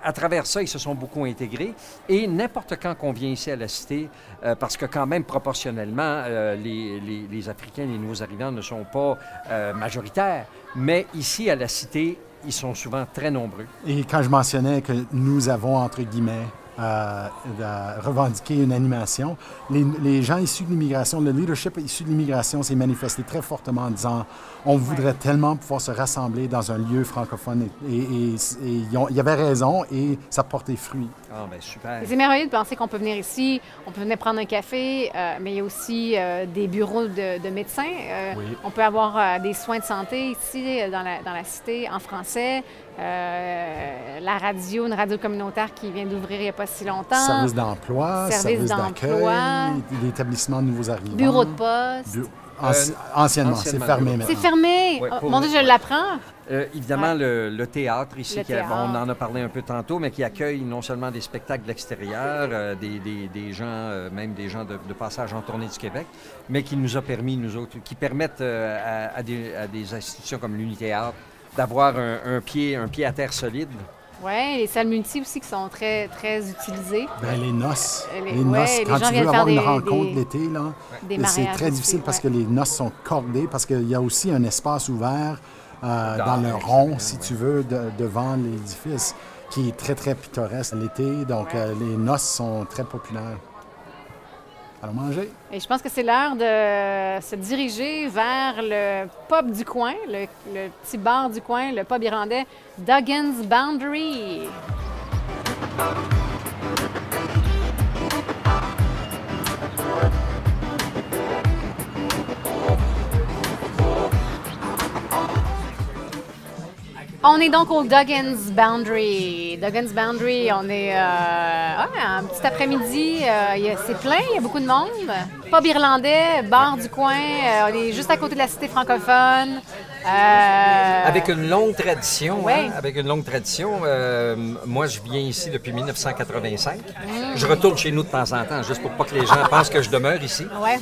à travers ça, ils se sont beaucoup intégrés. Et n'importe quand qu'on vient ici à la Cité, euh, parce que quand même proportionnellement, euh, les, les- les Africains, les nouveaux arrivants ne sont pas euh, majoritaires, mais ici à la Cité, ils sont souvent très nombreux. Et quand je mentionnais que nous avons, entre guillemets, euh, de- revendiqué une animation, les, les gens issus de l'immigration, le leadership issu de l'immigration s'est manifesté très fortement en disant on voudrait tellement pouvoir se rassembler dans un lieu francophone. Et, et- et- et ils ont- ils avaient raison et ça portait fruit. Ah, ben super. Et C'est merveilleux de penser qu'on peut venir ici, on peut venir prendre un café, euh, mais il y a aussi euh, des bureaux de, de médecins. Euh, Oui. On peut avoir euh, des soins de santé ici dans la, dans la cité en français. Euh, la radio, une radio communautaire qui vient d'ouvrir il n'y a pas si longtemps. Service d'emploi, Service service d'emploi. d'accueil, l'établissement de nouveaux arrivants. Bureau de poste. Bu- anci- anciennement, c'est fermé bureau. maintenant. C'est fermé. Ouais, Oh, Mon le- Dieu, je l'apprends. Euh, évidemment, Ouais. le, le théâtre ici, Le qui a- théâtre. on en a parlé un peu tantôt, mais qui accueille non seulement des spectacles de l'extérieur, euh, des, des- des gens, euh, même des gens de, de passage en tournée du Québec, mais qui nous a permis, nous autres, qui permettent euh, à, à des, à des institutions comme l'Unithéâtre d'avoir un, un pied, un pied à terre solide. Oui, les salles multi aussi qui sont très, très utilisées. Ben, les noces. Euh, les- Les, noces, les quand gens tu viennent veux faire avoir une rencontre l'été, là, Des c'est très aussi, difficile parce ouais. que les noces sont cordées, parce qu'il y a aussi un espace ouvert euh, Dans dans le rond, si ouais. tu veux, de- devant l'édifice, qui est très, très pittoresque l'été. Donc, euh, les noces sont très populaires. Allons manger. Et je pense que c'est l'heure de se diriger vers le pub du coin, le, le petit bar du coin, le pub irlandais Duggan's Boundary. On est donc au Duggan's Boundary. Duggan's Boundary, on est euh, ouais, un petit après-midi. euh, c'est plein, il y a beaucoup de monde. Pub irlandais, bar du coin. euh, on est juste à côté de la cité francophone. Avec une longue tradition, hein, avec une longue tradition. moi, je viens ici depuis 1985. Je retourne chez nous de temps en temps, juste pour pas que les gens pensent que je demeure ici. Ouais.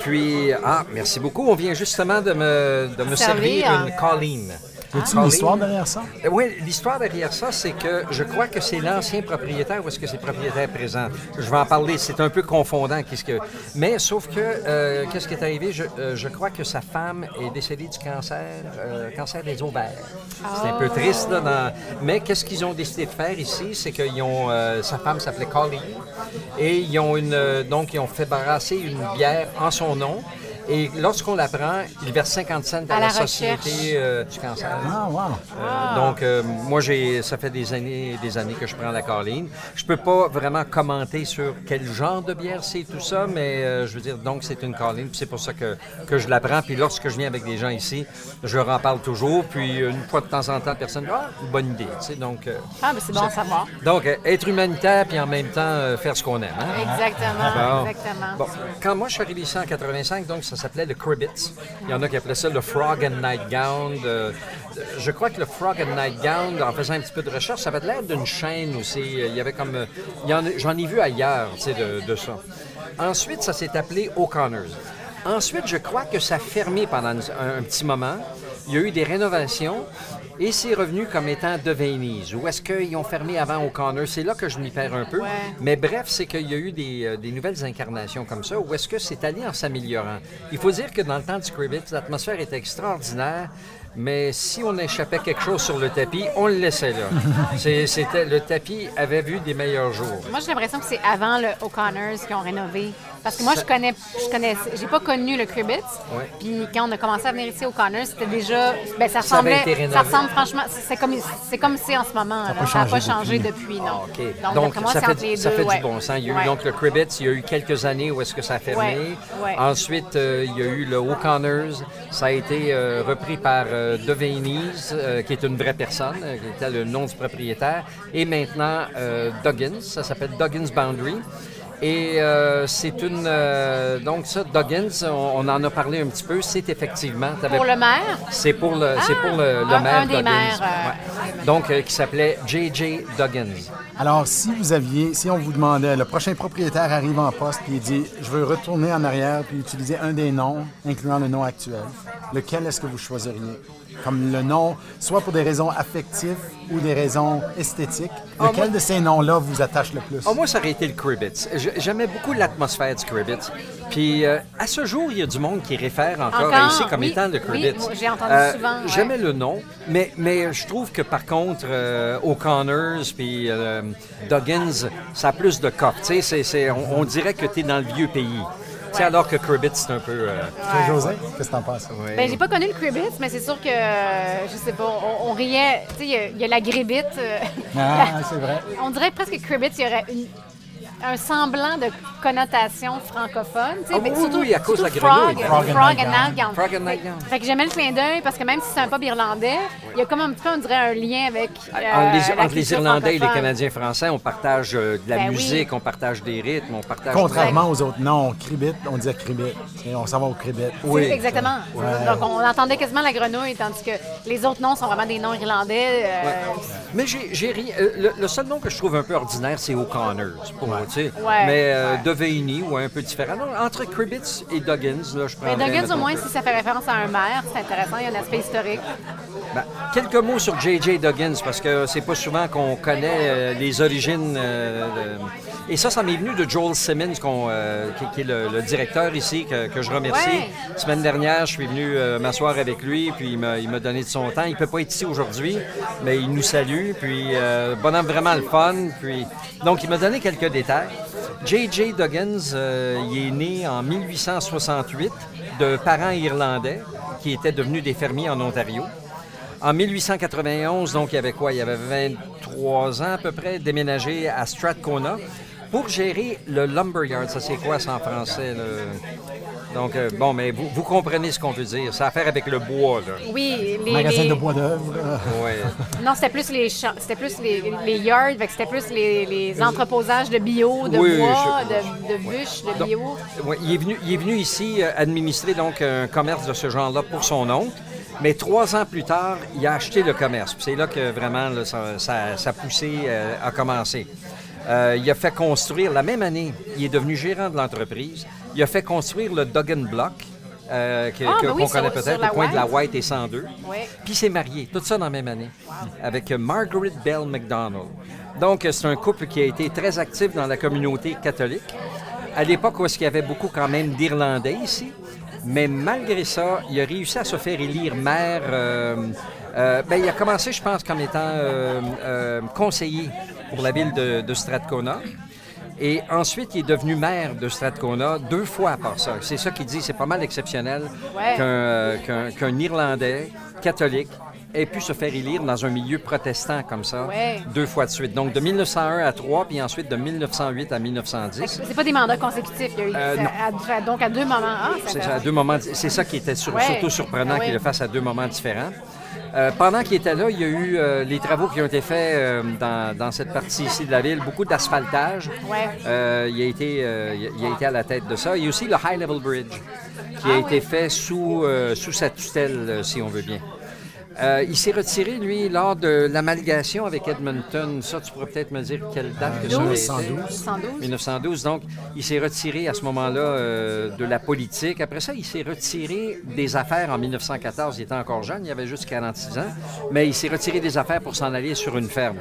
Puis, ah, merci beaucoup. On vient justement de me, de me Servir. servir une colline. Y a-t-il Ah, une histoire oui. derrière ça? Euh, Oui, l'histoire derrière ça, c'est que je crois que c'est l'ancien propriétaire ou est-ce que c'est le propriétaire présent? Je vais en parler, c'est un peu confondant. Qu'est-ce que... Mais sauf que, euh, qu'est-ce qui est arrivé? Je, euh, je crois que sa femme est décédée du cancer, euh, cancer des ovaires. C'est un peu triste, là, dans- mais qu'est-ce qu'ils ont décidé de faire ici? C'est ont... euh, sa femme s'appelait Colleen et ils ont une... donc, ils ont fait brasser une bière en son nom. Et lorsqu'on la prend, ils versent 50 cents à, À la, la Société euh, du cancer. Ah, wow. Euh, Donc, euh, moi, j'ai, ça fait des années et des années que je prends la Carline. Je peux pas vraiment commenter sur quel genre de bière c'est tout ça, mais euh, je veux dire, donc, c'est une Carline, puis c'est pour ça que, que je la prends. Puis lorsque je viens avec des gens ici, je leur en parle toujours. Puis une fois de temps en temps, personne dit Ah, une bonne idée. Tu sais, donc, euh, Ah, mais c'est bon à savoir. donc euh, être humanitaire, puis en même temps, euh, faire ce qu'on aime. hein? Exactement, Bon. exactement. Bon, quand moi je suis arrivé ici en 85, donc ça s'appelait le Cribbit. Il y en a qui appelaient ça le Frog and Nightgown. je crois que le Frog and Nightgown, en faisant un petit peu de recherche, ça avait l'air d'une chaîne aussi. Il y avait comme, j'en ai vu ailleurs, tu sais, de, ça. Ensuite, ça s'est appelé O'Connors. Ensuite, je crois que ça a fermé pendant un petit moment. Il y a eu des rénovations. Et c'est revenu comme étant Devaney's. Ou est-ce qu'ils ont fermé avant O'Connor? C'est là que je m'y perds un peu. Ouais. Mais bref, c'est qu'il y a eu des, euh, des nouvelles incarnations comme ça, ou est-ce que c'est allé en s'améliorant? Il faut dire que dans le temps du Cribbit, l'atmosphère était extraordinaire, mais si on échappait quelque chose sur le tapis, on le laissait là. C'était, le tapis avait vu des meilleurs jours. Moi, j'ai l'impression que c'est avant le O'Connors qui ont rénové. Parce que moi, je connais, je connais, j'ai pas connu le Cribbit. Ouais. Puis quand on a commencé à venir ici au O'Connors, c'était déjà, ben ça ressemblait, ça ressemble franchement, c'est comme, c'est comme c'est en ce moment. pas Ça n'a pas changé changé depuis. non. OK. Donc, ça fait, ça ouais. du bon sens. Il y a eu Ouais. donc le Cribbit, il y a eu quelques années où est-ce que ça a fermé. Ensuite, euh, il y a eu le O'Connors. Ça a été euh, repris par euh, Devaney's, euh, qui est une vraie personne, qui était le nom du propriétaire. Et maintenant, Duggins. Ça s'appelle Duggins Boundary. Et euh, c'est une... euh, donc ça, Duggins, on, on en a parlé un petit peu, c'est effectivement... Pour le maire, c'est pour le, c'est pour le, le un- maire un des Duggins. maires, euh, Ouais. Donc, euh, qui s'appelait J.J. Duggins. Alors, si vous aviez, si on vous demandait, le prochain propriétaire arrive en poste puis il dit Je veux retourner en arrière puis utiliser un des noms, incluant le nom actuel, lequel est-ce que vous choisiriez? Comme le nom, soit pour des raisons affectives ou des raisons esthétiques, Ah, lequel moi- de ces noms-là vous attache le plus? Ah, moi, ça aurait été le Cribbit. J- J'aimais beaucoup l'atmosphère du Cribbit. Puis, euh, à ce jour, il y a du monde qui réfère encore, Encore, ici comme oui, étant le oui, Cribbit. moi, j'ai entendu souvent, ouais. J'aimais le nom, mais, mais je trouve que par contre, euh, O'Connors puis euh, Duggins, ça a plus de coffre. Tu sais, c'est- c'est- on, on dirait que tu es dans le vieux pays. Tu sais, alors que Cribbit, c'est un peu... euh, José, qu'est-ce que t'en penses? Ouais. Ben, j'ai pas connu le Cribbit, mais c'est sûr que, euh, je sais pas, on, on riait. Tu sais, il y a- il y, a la Gribbit. euh, Ah, c'est vrai. on dirait presque que Cribbit, il y aurait une- un semblant de connotation francophone. Ah oui, surtout, oui, à cause de la. Frog, Frog and Frog and Nightgown. Frog and Nightgown. Fait que j'aimais le clin d'œil parce que même si c'est un pub irlandais, il y a comme un petit peu, on dirait, un lien avec. euh, Entre les, la entre les Irlandais et les. Canadiens français, on partage euh, de la Ben oui. musique, on partage des rythmes, on partage... Contrairement aux autres noms, Cribit, on disait Cribit. Et on s'en va au Cribit. Oui. Exactement. Donc, on entendait quasiment la grenouille, tandis que les autres noms sont vraiment des noms irlandais. euh, Mais j'ai ri. euh, le, le seul nom que je trouve un peu ordinaire, c'est O'Connors. Pour, tu sais. Ouais, Mais euh, ouais. Devaney, ouais, un peu différent. Non, entre Cribbits et Duggins, là, je prends. Mais Duggins, au moins, si ça fait référence à un maire, c'est intéressant, il y a un aspect historique. Ben, quelques mots sur J.J. Duggins, parce que c'est pas souvent qu'on connaît euh, les origines. euh, de- Et ça, ça m'est venu de Joel Simmons, euh, qui, qui est le, le directeur ici, que, que je remercie. Ouais. Semaine dernière, je suis venu euh, m'asseoir avec lui, puis il m'a, donné de son temps. Il peut pas être ici aujourd'hui, mais il nous salue. Puis, euh, bonhomme vraiment le fun. Puis, donc, il m'a donné quelques détails. J.J. Duggins, il est né en 1868 de parents irlandais qui étaient devenus des fermiers en Ontario. En 1891, donc, il y avait quoi? Il y avait 23 ans à peu près, déménagé à Strathcona pour gérer le lumberyard. Ça, c'est quoi ça en français? le- Donc, euh, bon, mais vous, vous comprenez ce qu'on veut dire. Ça a à faire avec le bois, là. Oui, les. Magasin les- de bois d'œuvre. Non, c'était plus les champs, c'était plus les, les yards, c'était plus les, les entreposages de bio, de Oui, bois, je- de, de bûches, de Donc, bio. ouais, il, est venu, il est venu ici euh, administrer donc un commerce de ce genre-là pour son oncle. Mais trois ans plus tard, il a acheté le commerce. C'est là que vraiment là, sa, sa- sa poussée euh, a commencé. Euh, il a fait construire, la même année, il est devenu gérant de l'entreprise. Il a fait construire le Duggan Block, euh, que- Ah, ben qu'on oui, connaît peut-être, le coin de la White. Et 102. Oui. Puis il s'est marié, tout ça dans la même année, avec Margaret Bell McDonald. Donc, c'est un couple qui a été très actif dans la communauté catholique. À l'époque où qu'il y avait beaucoup quand même d'Irlandais ici, mais malgré ça, il a réussi à se faire élire maire. euh, euh, ben, il a commencé, je pense, comme étant euh, euh, conseiller pour la ville de, de Strathcona. Et ensuite, il est devenu maire de Strathcona deux fois à part ça. C'est ça qu'il dit, c'est pas mal exceptionnel Ouais. qu'un Irlandais catholique ait pu se faire élire dans un milieu protestant comme ça Ouais. deux fois de suite. Donc de 1901 à 3, puis ensuite de 1908 à 1910. C'est pas des mandats consécutifs. Il y a eu Euh, à- à- donc à deux moments. Ah, ça C'est ça, à deux moments. C'est ça qui était sur- Ouais. surtout surprenant Ah ouais. qu'il le fasse à deux moments différents. Euh, pendant qu'il était là, il y a eu euh, les travaux qui ont été faits euh, dans, dans cette partie ici de la ville, beaucoup d'asphaltage. Ouais. Il, a été, il a- il a été à la tête de ça. Il y a aussi le High Level Bridge qui a Ah été oui. fait sous, sous sa tutelle, si on veut bien. Euh, il s'est retiré, lui, lors de l'amalgation avec Edmonton. Ça, tu pourrais peut-être me dire quelle date que ça a été. 1912. 112. 1912. Donc, il s'est retiré à ce moment-là euh, de la politique. Après ça, il s'est retiré des affaires en 1914. Il était encore jeune, il avait juste 46 ans. Mais il s'est retiré des affaires pour s'en aller sur une ferme.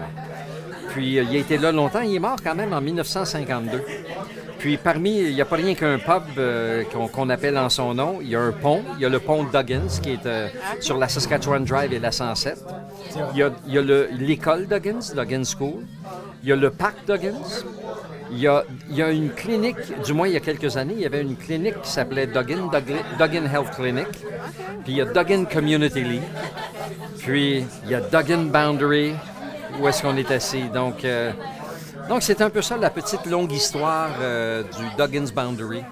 Puis, euh, il a été là longtemps. Il est mort quand même en 1952. Puis, parmi, il n'y a pas rien qu'un pub euh, qu'on appelle en son nom. Il y a un pont. Il y a le pont Duggins qui est euh, sur la Saskatchewan Drive et la 107. Il y a, l'école Duggins, Duggins School. Il y a le parc Duggins. Il y, a, une clinique, du moins il y a quelques années, il y avait une clinique qui s'appelait Duggan, Duggan Health Clinic. Puis il y a Duggan Community League. Puis il y a Duggan Boundary, où est-ce qu'on est assis. Donc, euh, donc c'est un peu ça la petite longue histoire euh, du Duggan's Boundary,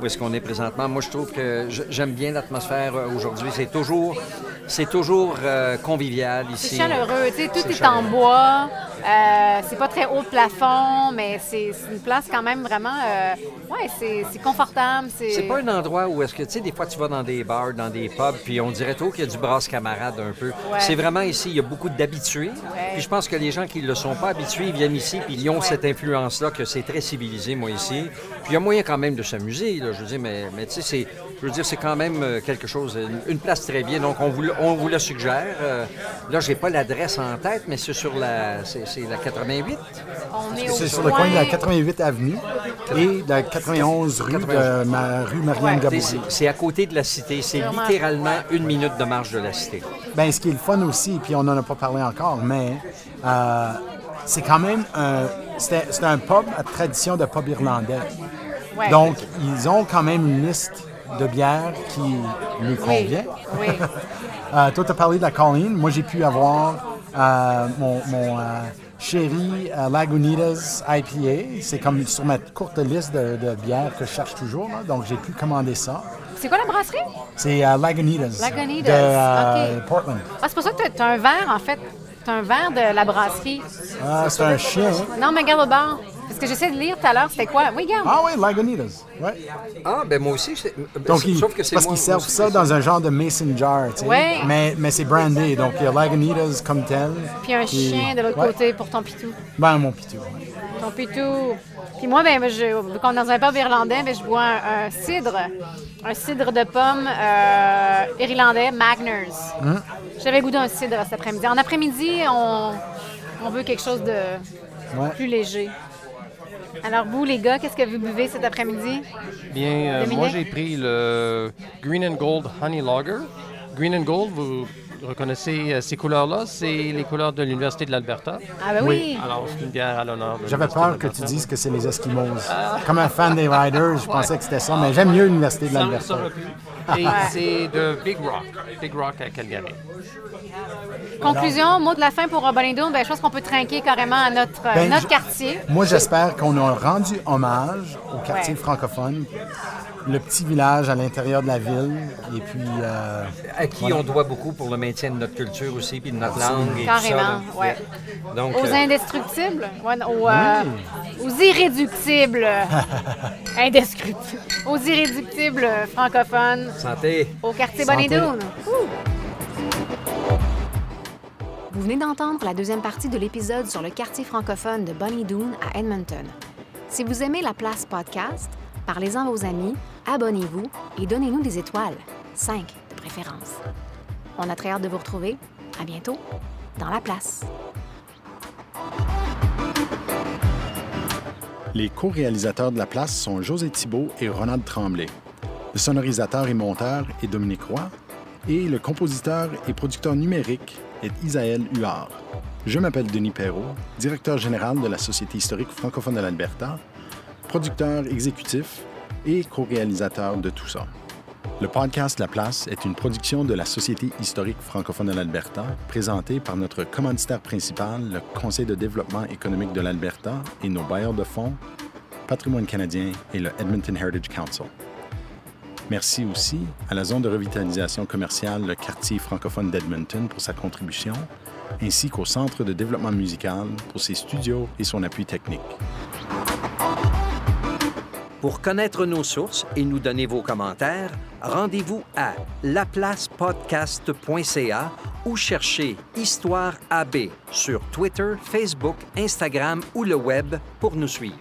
où est-ce qu'on est présentement. Moi, je trouve que j'aime bien l'atmosphère euh, aujourd'hui. C'est toujours, c'est toujours euh, convivial C'est ici. chaleureux, tu sais, tout C'est est en bois. euh, c'est pas très haut de plafond, mais c'est c'est une place quand même vraiment. euh, ouais, c'est c'est confortable. C'est pas un endroit où est-ce que, tu sais, des fois tu vas dans des bars, dans des pubs, puis on dirait trop qu'il y a du brasse camarade un peu. Ouais. C'est vraiment ici, il y a beaucoup d'habitués. Puis je pense que les gens qui ne le sont pas habitués, ils viennent ici, puis ils ont cette influence-là, que c'est très civilisé, moi, ici. Puis il y a moyen quand même de s'amuser, là, je veux dire, mais, mais tu sais, c'est, je veux dire, c'est quand même euh, quelque chose, une, place très bien. Donc on vous, le- on vous la suggère. Euh, là, j'ai pas l'adresse en tête, mais c'est sur la, c'est, c'est la 88. On est au C'est sur le coin de la 88 avenue et de la 91 rue de ma rue Marianne Gabourou. C'est, c'est à côté de la cité. C'est littéralement une minute de marche de la cité. Ben, ce qui est le fun aussi, puis on n'en a pas parlé encore, mais euh, c'est quand même un, c'était un pub à tradition de pub irlandais. Ouais. Donc, ils ont quand même une liste de bières qui Oui, convient. oui. Euh, toi, tu as parlé de la Colleen. Moi, j'ai pu avoir euh, mon, mon, euh, chéri Lagunitas IPA. C'est comme sur ma courte liste de, de bières que je cherche toujours. là. Donc, j'ai pu commander ça. C'est quoi la brasserie? C'est Lagunitas. Lagunitas, De. Portland. Ah, c'est pour ça que tu as un verre, en fait. Tu un verre de la brasserie. Ah, c'est un chien. Non, mais regarde au bord. Parce que j'essaie de lire tout à l'heure, c'était quoi? Oui, regarde. Ah oui, Lagunitas. Ouais. Ah, ben moi aussi, c'est- Donc, c'est- sauf que c'est parce qu'ils servent ça dans un genre de mason jar, tu sais. Ouais. Mais, mais c'est brandé, donc il y a Lagunitas comme tel. Puis un Puis- chien de l'autre ouais. côté pour ton pitou. Ben, mon pitou. ouais. Ton pitou. Puis moi, ben, je, vu qu'on est dans un pub irlandais, ben, je bois un, un cidre. Un cidre de pomme euh, irlandais, Magners. Hum. J'avais goût d'un cidre cet après-midi. En après-midi, on, on veut quelque chose de Ouais. plus léger. Alors, vous, les gars, qu'est-ce que vous buvez cet après-midi? Bien, euh, moi j'ai pris le Green and Gold Honey Lager. Green and Gold, vous reconnaissez euh, ces couleurs-là, c'est les couleurs de l'Université de l'Alberta. Ah, ben oui. Alors, c'est une bière à l'honneur. de J'avais peur de que tu dises que c'est les Eskimos. Comme un fan des Riders, je pensais que c'était ça, mais j'aime mieux l'Université de l'Alberta. Et c'est de Big Rock. Big Rock à Calgary. Conclusion, mot de la fin pour Doon, ben, je pense qu'on peut trinquer carrément à notre, euh, Ben, notre quartier. Moi, j'espère qu'on a rendu hommage au quartier Ouais. francophone, le petit village à l'intérieur de la ville, et puis... euh, À qui on doit beaucoup pour le maintien de notre culture aussi, puis de notre langue et tout ça. Carrément, ouais. Donc, Aux euh, indestructibles, ouais, aux, euh, aux irréductibles, indescriptibles, aux irréductibles francophones, santé. au quartier Doon. Vous venez d'entendre la deuxième partie de l'épisode sur le quartier francophone de Bonnie Doon à Edmonton. Si vous aimez la place podcast, parlez-en à vos amis abonnez-vous et donnez-nous des étoiles, 5 de préférence. On a très hâte de vous retrouver. À bientôt dans la place. Les co-réalisateurs de la place sont José Thibault et Ronald Tremblay. Le sonorisateur et monteur est Dominique Roy et le compositeur et producteur numérique est Isaël Huard. Je m'appelle Denis Perrault, directeur général de la Société historique francophone de l'Alberta, producteur exécutif et co-réalisateur de tout ça. Le podcast La Place est une production de la Société historique francophone de l'Alberta, présentée par notre commanditaire principal, le Conseil de développement économique de l'Alberta et nos bailleurs de fonds, Patrimoine canadien et le Edmonton Heritage Council. Merci aussi à la zone de revitalisation commerciale, le quartier francophone d'Edmonton, pour sa contribution, ainsi qu'au Centre de développement musical pour ses studios et son appui technique. Pour connaître nos sources et nous donner vos commentaires, rendez-vous à laplacepodcast.ca ou cherchez Histoire AB sur Twitter, Facebook, Instagram ou le web pour nous suivre.